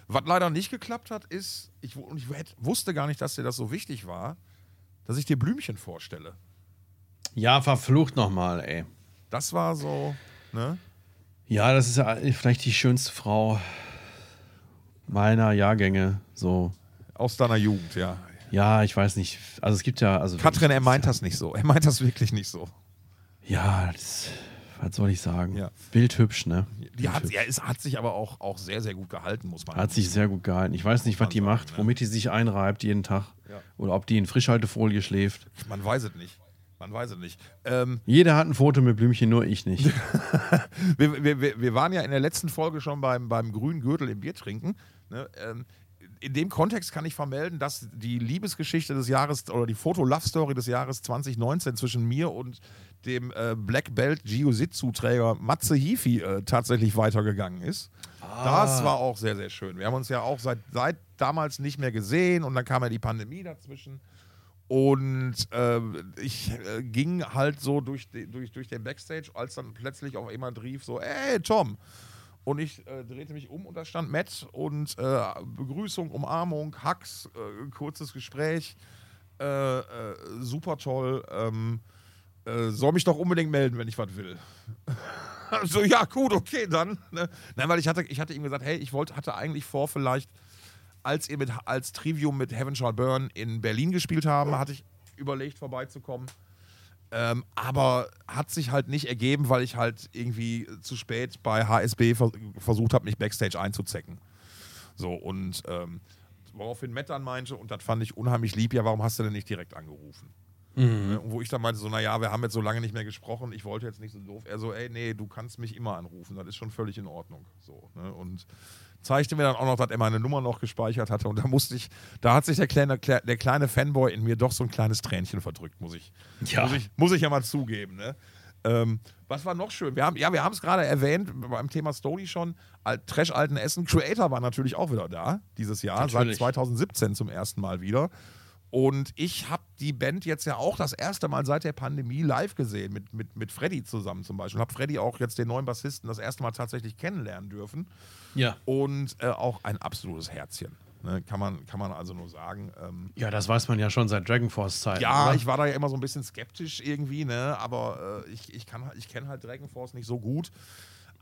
Was leider nicht geklappt hat, ist, ich, und ich wusste gar nicht, dass dir das so wichtig war, dass ich dir Blümchen vorstelle. Ja, verflucht nochmal, ey. Das war so, ne? Ja, das ist ja vielleicht die schönste Frau meiner Jahrgänge. So. Aus deiner Jugend, ja. Ja, ich weiß nicht. Also es gibt ja. Also Katrin, er meint das nicht so. Er meint das wirklich nicht so. Ja, das, was soll ich sagen? Ja. Bildhübsch, ne? Die hat, Bildhübsch. ja, es hat sich aber auch, auch sehr, sehr gut gehalten, muss man Hat sich sehr gut gehalten. Ich weiß nicht, was die sagen, macht, ne? womit die sich einreibt jeden Tag. Ja. Oder ob die in Frischhaltefolie schläft. Man weiß es nicht. Man weiß es nicht. Ähm, Jeder hat ein Foto mit Blümchen, nur ich nicht. wir, wir, wir, waren ja in der letzten Folge schon beim, beim grünen Gürtel im Bier trinken. Ne? Ähm, in dem Kontext kann ich vermelden, dass die Liebesgeschichte des Jahres oder die Foto-Love-Story des Jahres 2019 zwischen mir und dem äh, Black Belt Jiu-Jitsu-Träger Matze Hifi äh, tatsächlich weitergegangen ist. Das war auch sehr, sehr schön. Wir haben uns ja auch seit, seit damals nicht mehr gesehen und dann kam ja die Pandemie dazwischen. Und äh, ich äh, ging halt so durch, durch, durch den Backstage, als dann plötzlich auf jemand rief, so, ey Tom. Und ich äh, drehte mich um und da stand Matt und äh, Begrüßung, Umarmung, Hacks, äh, kurzes Gespräch. Äh, super toll. Ähm, äh, soll mich doch unbedingt melden, wenn ich was will. so, ja, gut, okay, dann. Ne? Nein, weil ich hatte, ich hatte ihm gesagt, hey, ich wollte, hatte eigentlich vor, vielleicht, als ihr mit, als Trivium mit Heaven Shall Burn in Berlin gespielt haben, hatte ich überlegt, vorbeizukommen. Ähm, aber hat sich halt nicht ergeben, weil ich halt irgendwie zu spät bei HSB vers versucht habe, mich Backstage einzuzecken. So, und ähm, woraufhin Matt dann meinte, und das fand ich unheimlich lieb, ja, warum hast du denn nicht direkt angerufen? Mhm. Wo ich dann meinte, so, naja, wir haben jetzt so lange nicht mehr gesprochen, ich wollte jetzt nicht so doof. Er so, ey, nee, du kannst mich immer anrufen, das ist schon völlig in Ordnung. So, ne? Und zeigte mir dann auch noch, dass er meine Nummer noch gespeichert hatte. Und da musste ich, da hat sich der kleine, der kleine Fanboy in mir doch so ein kleines Tränchen verdrückt, muss ich, ja, muss ich, muss ich ja mal zugeben. Ne? Ähm, was war noch schön? Wir haben, ja, wir haben es gerade erwähnt beim Thema Stony schon. Trash Alten Essen. Creator war natürlich auch wieder da dieses Jahr, natürlich. seit 2017 zum ersten Mal wieder. Und ich habe die Band jetzt ja auch das erste Mal seit der Pandemie live gesehen, mit, mit, mit Freddy zusammen zum Beispiel. Habe Freddy auch jetzt den neuen Bassisten das erste Mal tatsächlich kennenlernen dürfen. Ja. Und äh, auch ein absolutes Herzchen. Ne, kann, man, kann man also nur sagen. Ähm, ja, das weiß man ja schon seit Dragon Force Zeit. Ja, oder? ich war da ja immer so ein bisschen skeptisch irgendwie, ne? aber äh, ich, ich, ich kenne halt Dragon Force nicht so gut.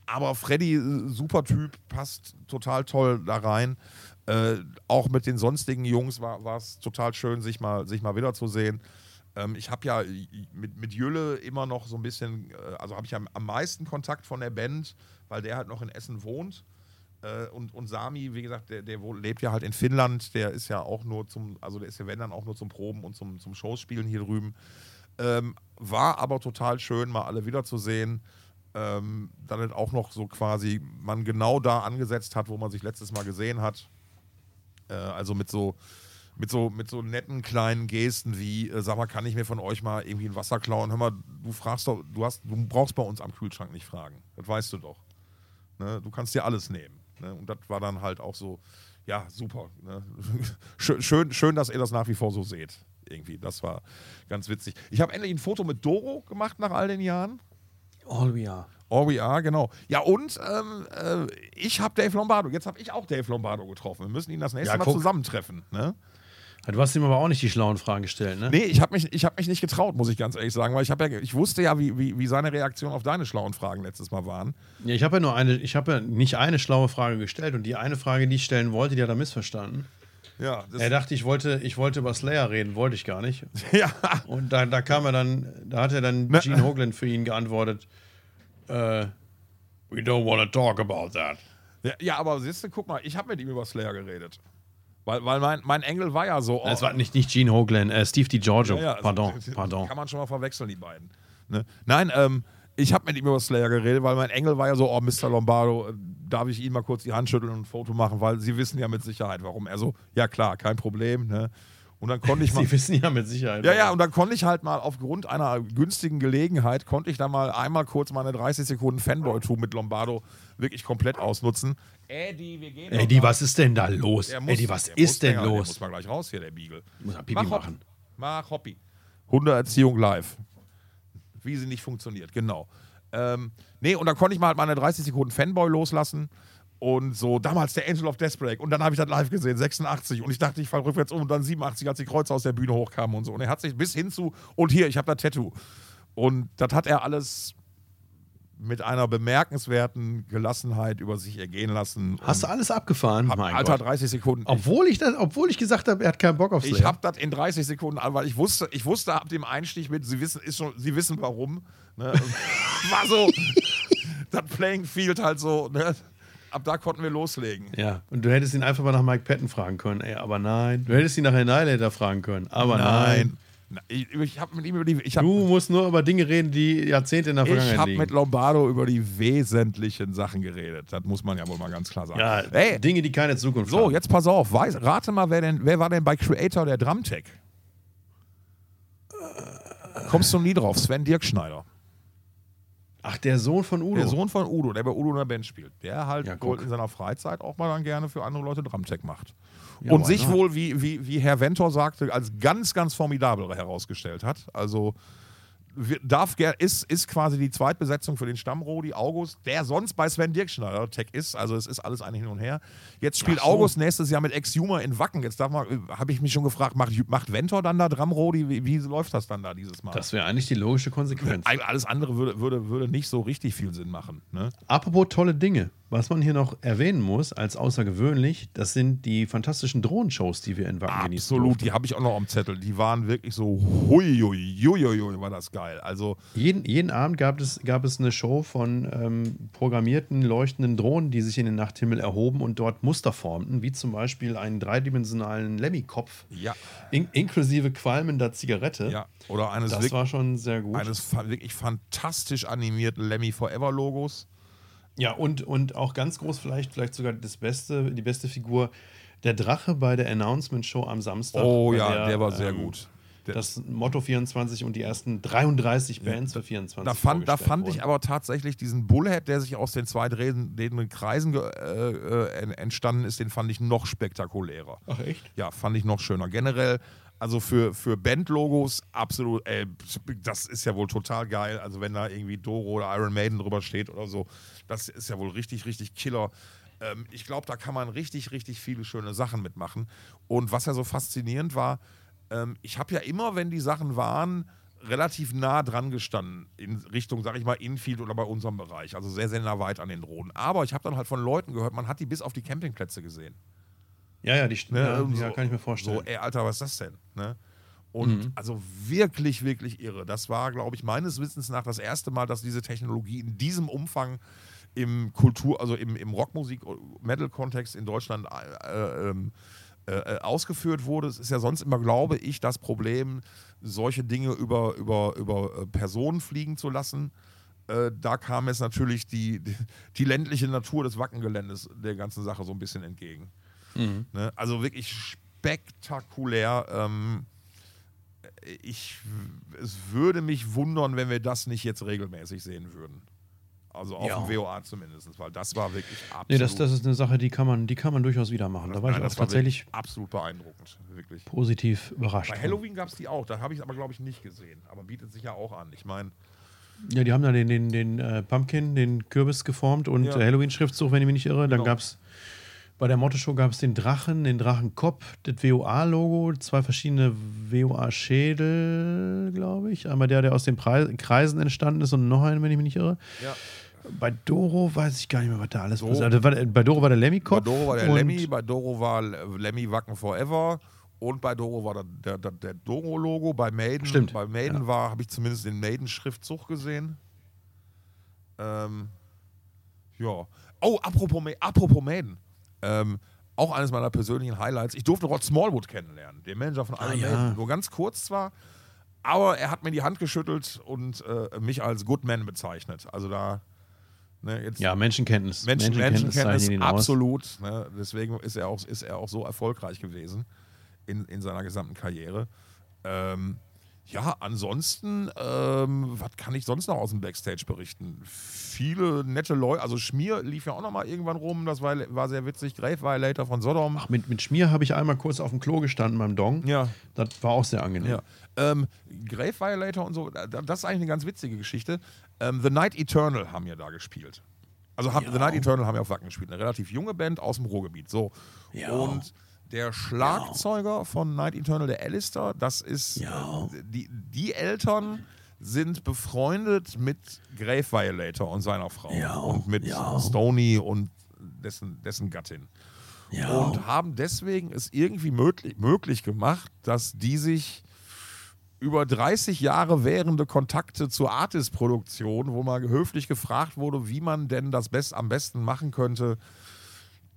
Aber Freddy, äh, super Typ, passt total toll da rein. Äh, auch mit den sonstigen Jungs war es total schön, sich mal, sich mal wiederzusehen. Ähm, ich habe ja mit, mit Jülle immer noch so ein bisschen, äh, also habe ich am, am meisten Kontakt von der Band, weil der halt noch in Essen wohnt. Äh, und, und Sami, wie gesagt, der, der lebt ja halt in Finnland, der ist ja auch nur zum, also der ist ja wenn dann auch nur zum Proben und zum, zum Showspielen hier drüben. Ähm, war aber total schön, mal alle wiederzusehen. Ähm, dann halt auch noch so quasi man genau da angesetzt hat, wo man sich letztes Mal gesehen hat. Äh, also mit so, mit so, mit so netten kleinen Gesten wie, äh, sag mal, kann ich mir von euch mal irgendwie ein Wasser klauen? Hör mal, du fragst doch, du hast, du brauchst bei uns am Kühlschrank nicht fragen. Das weißt du doch. Ne? Du kannst dir alles nehmen. Ne? Und das war dann halt auch so, ja, super. Ne? schön, schön, schön, dass ihr das nach wie vor so seht. Irgendwie, das war ganz witzig. Ich habe endlich ein Foto mit Doro gemacht nach all den Jahren. All we are. All we are, genau. Ja, und ähm, äh, ich habe Dave Lombardo. Jetzt habe ich auch Dave Lombardo getroffen. Wir müssen ihn das nächste ja, Mal guck. zusammentreffen. Ne? Du hast ihm aber auch nicht die schlauen Fragen gestellt, ne? Nee, ich habe mich, hab mich nicht getraut, muss ich ganz ehrlich sagen, weil ich, ja, ich wusste ja, wie, wie, wie seine Reaktion auf deine schlauen Fragen letztes Mal waren. Ja, ich habe ja nur eine, ich habe ja nicht eine schlaue Frage gestellt und die eine Frage, die ich stellen wollte, die hat er missverstanden. Ja, er dachte, ich wollte, ich wollte über Slayer reden, wollte ich gar nicht. Ja. Und da, da kam er dann, da hat er dann ne. Gene Hoglan für ihn geantwortet. Äh, We don't want to talk about that. Ja, ja aber siehst du, guck mal, ich habe mit ihm über Slayer geredet. Weil, weil mein, mein Engel war ja so. Oh, es war nicht, nicht Gene Hoglan, äh, Steve DiGiorgio. Ja, ja, pardon, also, pardon. Kann man schon mal verwechseln, die beiden. Ne? Nein, ähm, ich habe mit ihm über Slayer geredet, weil mein Engel war ja so, oh, Mr. Lombardo, äh, darf ich Ihnen mal kurz die Hand schütteln und ein Foto machen, weil Sie wissen ja mit Sicherheit, warum. Er so, ja klar, kein Problem. Ne? Und dann konnte ich mal. Sie wissen ja mit Sicherheit. Ja, ja, und dann konnte ich halt mal aufgrund einer günstigen Gelegenheit, konnte ich da mal einmal kurz meine 30 Sekunden Fanboy-Tour mit Lombardo wirklich komplett ausnutzen. Eddie, wir gehen Eddie, was ist denn da los? Muss, Eddie, was ist denn länger, los? Muss mal gleich raus hier, der Beagle. Muss Pipi Mach machen. Mach Hobby. Hundeerziehung live. Wie sie nicht funktioniert, genau. Ähm, nee, und dann konnte ich mal halt meine 30 Sekunden Fanboy loslassen und so damals der Angel of Deathbreak und dann habe ich das live gesehen, 86 und ich dachte, ich falle rückwärts um und dann 87, als die Kreuze aus der Bühne hochkamen und so und er hat sich bis hin zu und hier, ich habe da Tattoo und das hat er alles mit einer bemerkenswerten Gelassenheit über sich ergehen lassen. Hast du alles abgefahren? Hab, Alter, 30 Sekunden. Obwohl ich, das, obwohl ich gesagt habe, er hat keinen Bock auf Slayer. Ich habe das in 30 Sekunden, weil ich wusste, ich wusste ab dem Einstieg mit, sie wissen, ist schon, sie wissen warum. Ne? War so, das Playing Field halt so, ne? Ab da konnten wir loslegen. Ja, und du hättest ihn einfach mal nach Mike Patton fragen können, ey, aber nein. Du hättest ihn nach Annihilator fragen können, aber nein. nein. Ich, ich habe mit ihm über die. Ich hab, du musst nur über Dinge reden, die Jahrzehnte in der Vergangenheit Ich habe mit Lombardo über die wesentlichen Sachen geredet. Das muss man ja wohl mal ganz klar sagen. Ja, Ey, Dinge, die keine Zukunft so, haben. So, jetzt pass auf. Weiß, rate mal, wer, denn, wer war denn bei Creator der Drumtech? Kommst du nie drauf? Sven Dirkschneider. Ach, der Sohn von Udo. Der Sohn von Udo, der bei Udo in der Band spielt. Der halt ja, in seiner Freizeit auch mal dann gerne für andere Leute Drumtech macht. Ja, und sich not? wohl, wie, wie, wie Herr Ventor sagte, als ganz, ganz formidabel herausgestellt hat. Also darf ger- ist, ist quasi die Zweitbesetzung für den Stammrodi August, der sonst bei Sven Dirkschneider Tech ist. Also es ist alles ein Hin und Her. Jetzt spielt so. August nächstes Jahr mit Exhumer in Wacken. Jetzt habe ich mich schon gefragt, macht, macht Ventor dann da Drumrodi? Wie, wie läuft das dann da dieses Mal? Das wäre eigentlich die logische Konsequenz. All- Alles andere würde, würde, würde nicht so richtig viel Sinn machen. Ne? Apropos tolle Dinge. Was man hier noch erwähnen muss, als außergewöhnlich, das sind die fantastischen Drohnenshows, die wir in Wacken genießen. Absolut, die habe ich auch noch am Zettel. Die waren wirklich so, hui, hui, hui, hui, hui, war das geil. Also, Jeden, jeden Abend gab es, gab es eine Show von ähm, programmierten, leuchtenden Drohnen, die sich in den Nachthimmel erhoben und dort Muster formten, wie zum Beispiel einen dreidimensionalen Lemmy-Kopf, ja, in, inklusive qualmender Zigarette. ja. Oder eines, Das wirklich, war schon sehr gut. eines wirklich fantastisch animierten Lemmy Forever Logos. Ja, und, und auch ganz groß vielleicht, vielleicht sogar das beste, die beste Figur, der Drache bei der Announcement-Show am Samstag. Oh ja, der, war sehr ähm, gut. Der, Das Motto 24 und die ersten 33 Bands für 24. da fand, da fand ich aber tatsächlich diesen Bullhead, der sich aus den zwei drehenden Kreisen äh, äh, en- entstanden ist, den fand ich noch spektakulärer. Ach echt? Ja, fand ich noch schöner. Generell, also für, für Bandlogos absolut, ey, das ist ja wohl total geil. Also wenn da irgendwie Doro oder Iron Maiden drüber steht oder so, das ist ja wohl richtig, richtig Killer. Ähm, ich glaube, da kann man richtig, richtig viele schöne Sachen mitmachen. Und was ja so faszinierend war, ähm, ich habe ja immer, wenn die Sachen waren, relativ nah dran gestanden in Richtung, sag ich mal, Infield oder bei unserem Bereich. Also sehr, sehr nah weit an den Drohnen. Aber ich habe dann halt von Leuten gehört, man hat die bis auf die Campingplätze gesehen. Ja, ja, die, Ne, ja, und ja, so- kann ich mir vorstellen. So, ey, Alter, was ist das denn? Ne? Und also wirklich, wirklich irre. Das war, glaube ich, meines Wissens nach das erste Mal, dass diese Technologie in diesem Umfang im Kultur, also im, im Rockmusik-Metal-Kontext in Deutschland äh, ähm, äh, ausgeführt wurde. Es ist ja sonst immer, glaube ich, das Problem, solche Dinge über, über, über äh, Personen fliegen zu lassen. Äh, da kam es natürlich die, die, die ländliche Natur des Wackengeländes der ganzen Sache so ein bisschen entgegen. Ne? Also wirklich spektakulär. Ähm, ich, es würde mich wundern, wenn wir das nicht jetzt regelmäßig sehen würden. Also auf Ja. dem WOA zumindest, weil das war wirklich absolut. Nee, das, das ist eine Sache, die kann man, die kann man durchaus wieder machen. Da war Nein, ich auch das tatsächlich absolut beeindruckend. Wirklich. positiv überrascht. Bei Halloween gab es die auch, da habe ich es aber, glaube ich, nicht gesehen. Aber bietet sich ja auch an. Ich meine, Ja, die haben da den, den, den äh, Pumpkin, den Kürbis geformt und Ja. äh, Halloween-Schriftzug, wenn ich mich nicht irre. Dann Genau. gab es bei der Motto-Show gab es den Drachen, den Drachenkopf, das WOA-Logo, zwei verschiedene WOA-Schädel, glaube ich. Einmal der, der aus den Preis Kreisen entstanden ist und noch einen, wenn ich mich nicht irre. ja. Bei Doro weiß ich gar nicht mehr, was da alles So. passiert. Also, Bei Doro war der bei Lemmy-Kopf. Doro war der Lemmy, bei Doro war Lemmy Wacken Forever. Und bei Doro war der, der, der, Doro-Logo. Bei Maiden, Stimmt, bei Maiden ja. war, habe ich zumindest den Maiden-Schriftzug gesehen. Ähm, ja. Oh, apropos, apropos Maiden. Ähm, auch eines meiner persönlichen Highlights. Ich durfte Rod Smallwood kennenlernen, den Manager von Iron Ah, ja. Maiden. Nur ganz kurz zwar, aber er hat mir die Hand geschüttelt und äh, mich als Goodman bezeichnet. Also da, ne, jetzt Ja, Menschenkenntnis. Menschen, Menschenkenntnis Menschenkenntnis absolut. Ne? Deswegen ist er, auch, ist er auch so erfolgreich gewesen in, in seiner gesamten Karriere. Ähm, ja, ansonsten, ähm, was kann ich sonst noch aus dem Backstage berichten? Viele nette Leute, also Schmier lief ja auch noch mal irgendwann rum, das war, war sehr witzig. Grave Violator von Sodom. Ach, mit, mit Schmier habe ich einmal kurz auf dem Klo gestanden beim Dong. Ja. Das war auch sehr angenehm. Ja. Ähm, Grave Violator und so, da- das ist eigentlich eine ganz witzige Geschichte. Ähm, The Night Eternal haben ja da gespielt. Also haben, Ja. The Night Eternal haben ja auf Wacken gespielt. Eine relativ junge Band aus dem Ruhrgebiet. So. Ja. Und der Schlagzeuger von Night Eternal, der Alistair, das ist. Ja. Äh, die, die Eltern sind befreundet mit Grave Violator und seiner Frau. Ja. Und mit Ja. Stony und dessen, dessen Gattin Ja. und haben deswegen es irgendwie möglich, möglich gemacht, dass die sich über 30 Jahre währende Kontakte zur Artist-Produktion, wo mal höflich gefragt wurde, wie man denn das best, am besten machen könnte,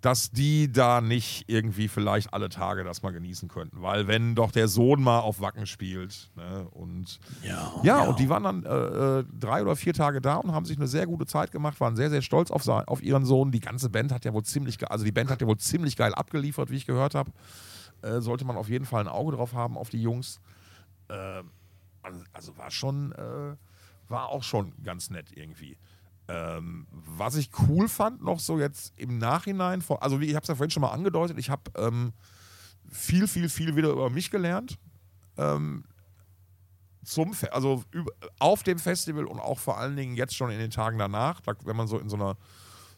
dass die da nicht irgendwie vielleicht alle Tage das mal genießen könnten. Weil wenn doch der Sohn mal auf Wacken spielt ne, und ja. ja, und die waren dann äh, äh, drei oder vier Tage da und haben sich eine sehr gute Zeit gemacht, waren sehr, sehr stolz auf, auf ihren Sohn. Die ganze Band hat ja wohl ziemlich, also die Band hat ja wohl ziemlich geil abgeliefert, wie ich gehört habe. Äh, sollte man auf jeden Fall ein Auge drauf haben auf die Jungs. Äh, also, also war schon, äh, war auch schon ganz nett irgendwie. Ähm, was ich cool fand, noch so jetzt im Nachhinein, vor, also wie ich habe es ja vorhin schon mal angedeutet, ich habe ähm, viel, viel, viel wieder über mich gelernt. Ähm, zum, Fe also üb- auf dem Festival und auch vor allen Dingen jetzt schon in den Tagen danach, da, wenn man so in so einer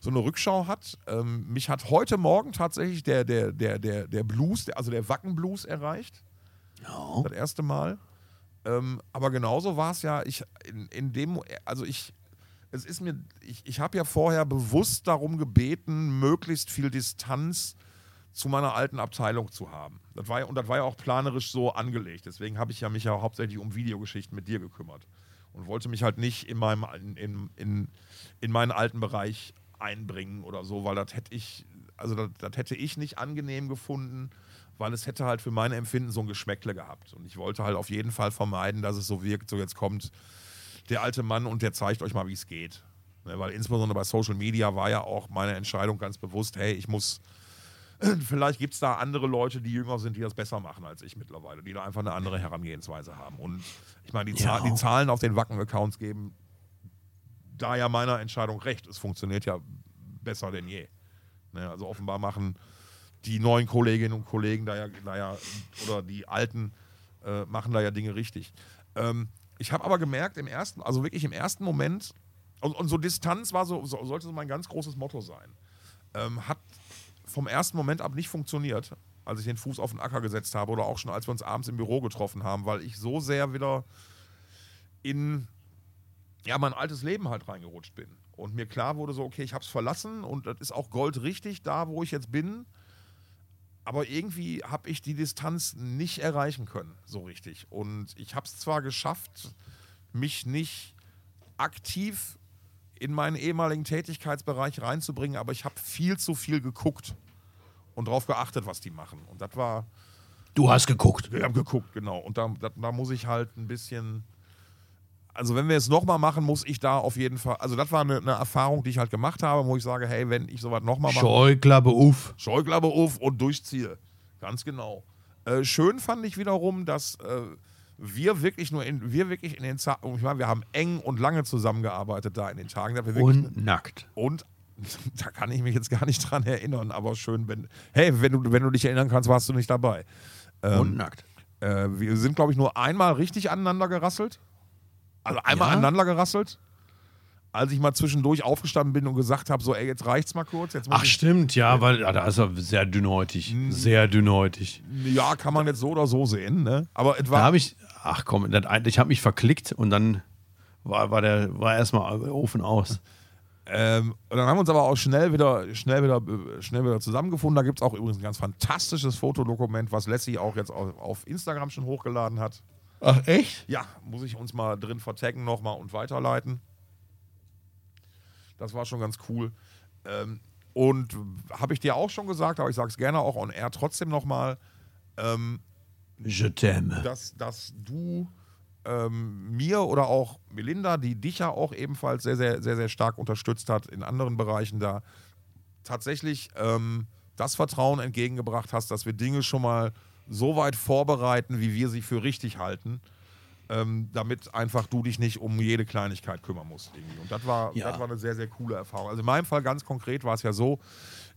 so eine Rückschau hat. Ähm, mich hat heute Morgen tatsächlich der, der, der, der, der Blues, der, also der Wacken-Blues erreicht. Ja. Das erste Mal. Ähm, aber genauso war es ja, ich in, in dem, also ich, es ist mir, ich, ich habe ja vorher bewusst darum gebeten, möglichst viel Distanz zu meiner alten Abteilung zu haben. Das war und das war ja auch planerisch so angelegt. Deswegen habe ich ja mich ja hauptsächlich um Videogeschichten mit dir gekümmert. Und wollte mich halt nicht in, meinem, in, in, in, in meinen alten Bereich einbringen oder so, weil das hätte ich, also hätte ich nicht angenehm gefunden, weil es hätte halt für mein Empfinden so ein Geschmäckle gehabt. Und ich wollte halt auf jeden Fall vermeiden, dass es so wirkt, so jetzt kommt der alte Mann und der zeigt euch mal, wie es geht. Ne, weil insbesondere bei Social Media war ja auch meine Entscheidung ganz bewusst, hey, ich muss, vielleicht gibt es da andere Leute, die jünger sind, die das besser machen als ich mittlerweile, die da einfach eine andere Herangehensweise haben. Und ich meine, die, Ja. Die Zahlen auf den Wacken-Accounts geben da ja meiner Entscheidung recht. Es funktioniert ja besser denn je. Ne, also offenbar machen die neuen Kolleginnen und Kollegen da ja, da ja oder die alten äh, machen da ja Dinge richtig. Ähm, ich habe aber gemerkt, im ersten, also wirklich im ersten Moment, und, und so Distanz war so, so, sollte so mein ganz großes Motto sein. Ähm, hat vom ersten Moment ab nicht funktioniert, als ich den Fuß auf den Acker gesetzt habe oder auch schon als wir uns abends im Büro getroffen haben, weil ich so sehr wieder in ja, mein altes Leben halt reingerutscht bin. Und mir klar wurde so, okay, ich habe es verlassen und das ist auch goldrichtig da, wo ich jetzt bin. Aber irgendwie habe ich die Distanz nicht erreichen können, so richtig. Und ich habe es zwar geschafft, mich nicht aktiv in meinen ehemaligen Tätigkeitsbereich reinzubringen, aber ich habe viel zu viel geguckt und darauf geachtet, was die machen. Und das war, Du hast geguckt. wir haben geguckt, genau. Und da, da, da muss ich halt ein bisschen. Also, wenn wir es nochmal machen, muss ich da auf jeden Fall. Also, das war eine, eine Erfahrung, die ich halt gemacht habe, wo ich sage: Hey, wenn ich sowas nochmal mache, Scheuklappe auf. Scheuklappe auf und durchziehe. Ganz genau. Äh, schön fand ich wiederum, dass äh, wir wirklich nur in, wir wirklich in den Tagen, ich meine, wir haben eng und lange zusammengearbeitet da in den Tagen. Und nackt. und da kann ich mich jetzt gar nicht dran erinnern, aber schön, wenn, hey, wenn du, wenn du dich erinnern kannst, warst du nicht dabei. Ähm, Und nackt. äh, wir sind, glaube ich, nur einmal richtig aneinander gerasselt. Also einmal Ja? aneinander gerasselt. Als ich mal zwischendurch aufgestanden bin und gesagt habe, so, ey, jetzt reicht's mal kurz. Ach, stimmt, ja, weil ja, da ist er sehr dünnhäutig. Hm. Sehr dünnhäutig. ja, kann man jetzt so oder so sehen, ne? Aber es Da habe ich, ach komm, das, ich habe mich verklickt und dann war, war der war erstmal Ofen aus. ähm, und dann haben wir uns aber auch schnell wieder, schnell wieder, schnell wieder zusammengefunden. Da gibt es auch übrigens ein ganz fantastisches Fotodokument, was Lassie auch jetzt auf, auf Instagram schon hochgeladen hat. Ach, echt? Ja, muss ich uns mal drin vertaggen nochmal und weiterleiten. Das war schon ganz cool. Ähm, und habe ich dir auch schon gesagt, aber ich sage es gerne auch on air trotzdem nochmal, ähm, Je t'aime. dass, dass du ähm, mir oder auch Melinda, die dich ja auch ebenfalls sehr, sehr, sehr, sehr stark unterstützt hat in anderen Bereichen, da tatsächlich ähm, das Vertrauen entgegengebracht hast, dass wir Dinge schon mal so weit vorbereiten, wie wir sie für richtig halten, ähm, damit einfach du dich nicht um jede Kleinigkeit kümmern musst. Irgendwie. Und das war, Ja. das war eine sehr, sehr coole Erfahrung. Also in meinem Fall ganz konkret war es ja so,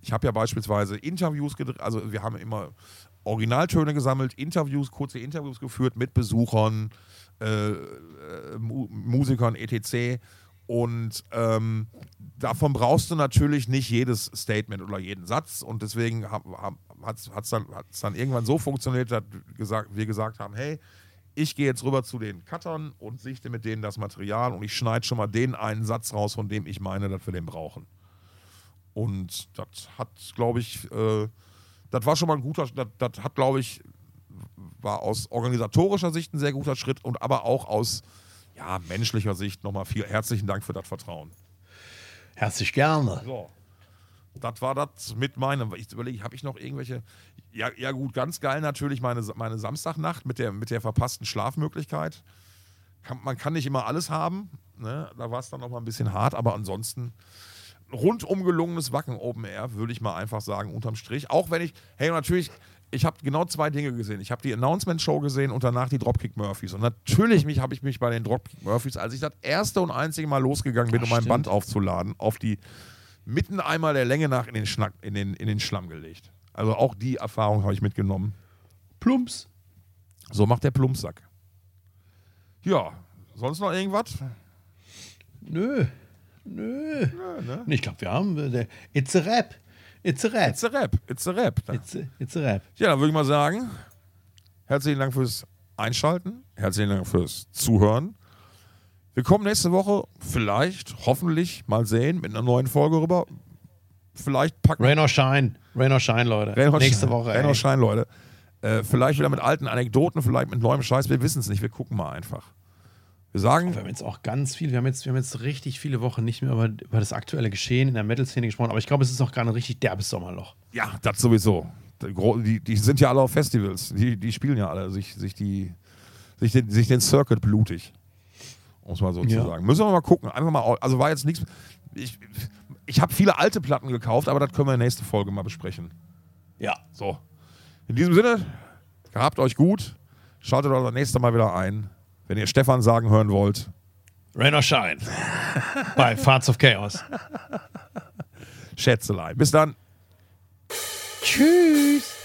ich habe ja beispielsweise Interviews gedreht, also wir haben immer Originaltöne gesammelt, Interviews, kurze Interviews geführt mit Besuchern, äh, äh, Mu Musikern, etc. Und ähm, davon brauchst du natürlich nicht jedes Statement oder jeden Satz. Und deswegen hat es dann, hat's dann irgendwann so funktioniert, dass gesagt, wir gesagt haben, hey, ich gehe jetzt rüber zu den Cuttern und sichte mit denen das Material und ich schneide schon mal den einen Satz raus, von dem ich meine, dass wir den brauchen. Und das hat, glaube ich, äh, das war schon mal ein guter, das, das hat, glaube ich, war aus organisatorischer Sicht ein sehr guter Schritt und aber auch aus ja, menschlicher Sicht nochmal viel herzlichen Dank für das Vertrauen. Herzlich gerne. So. Das war das mit meinem. Ich überlege, habe ich noch irgendwelche. Ja, ja, gut, ganz geil natürlich meine, meine Samstagnacht mit der, mit der verpassten Schlafmöglichkeit. Kann, man kann nicht immer alles haben. Ne? Da war es dann noch mal ein bisschen hart, aber ansonsten rundum gelungenes Wacken Open Air, würde ich mal einfach sagen, unterm Strich. Auch wenn ich, hey, natürlich, ich habe genau zwei Dinge gesehen. Ich habe die Announcement-Show gesehen und danach die Dropkick Murphys. Und natürlich mich, habe ich mich bei den Dropkick Murphys, als ich das erste und einzige Mal losgegangen bin, Ach, um mein. Band aufzuladen, auf die mitten einmal der Länge nach in den, Schnack, in den, in den Schlamm gelegt. Also auch die Erfahrung habe ich mitgenommen. Plumps. So macht der Plumpsack. Ja, sonst noch irgendwas? Nö. Nö. ne? Ich glaube, wir haben. äh, It's a rap. It's a rap. It's a Rap. It's a Rap. It's a, it's a rap. Ja, dann würde ich mal sagen, herzlichen Dank fürs Einschalten, herzlichen Dank fürs Zuhören. Wir kommen nächste Woche vielleicht, hoffentlich, mal sehen, mit einer neuen Folge rüber. Vielleicht packen Rain or Shine. Rain or Shine, Leute. Rain or Nächste Shine. Woche. Rain ey. or Shine, Leute. Äh, vielleicht wieder mit alten Anekdoten, vielleicht mit neuem Scheiß. Wir wissen es nicht. Wir gucken mal einfach. Wir sagen, Wir haben jetzt auch ganz viel, wir haben jetzt, wir haben jetzt richtig viele Wochen nicht mehr über, über das aktuelle Geschehen in der Metal-Szene gesprochen, aber ich glaube, es ist auch gar ein richtig derbes Sommerloch. ja, das sowieso. Die, die sind ja alle auf Festivals. Die, die spielen ja alle sich, sich, die, sich, den, sich den Circuit blutig. Um es mal so Ja. zu sagen. Müssen wir mal gucken. Einfach mal, also war jetzt nichts. Ich, ich habe viele alte Platten gekauft, aber das können wir in der nächsten Folge mal besprechen. Ja. So. In diesem Sinne, gehabt euch gut. Schaltet euch das nächste Mal wieder ein. Wenn ihr Stefan sagen hören wollt, Rain or Shine. Bei Farts of Chaos. Schätzelein. Bis dann. Tschüss.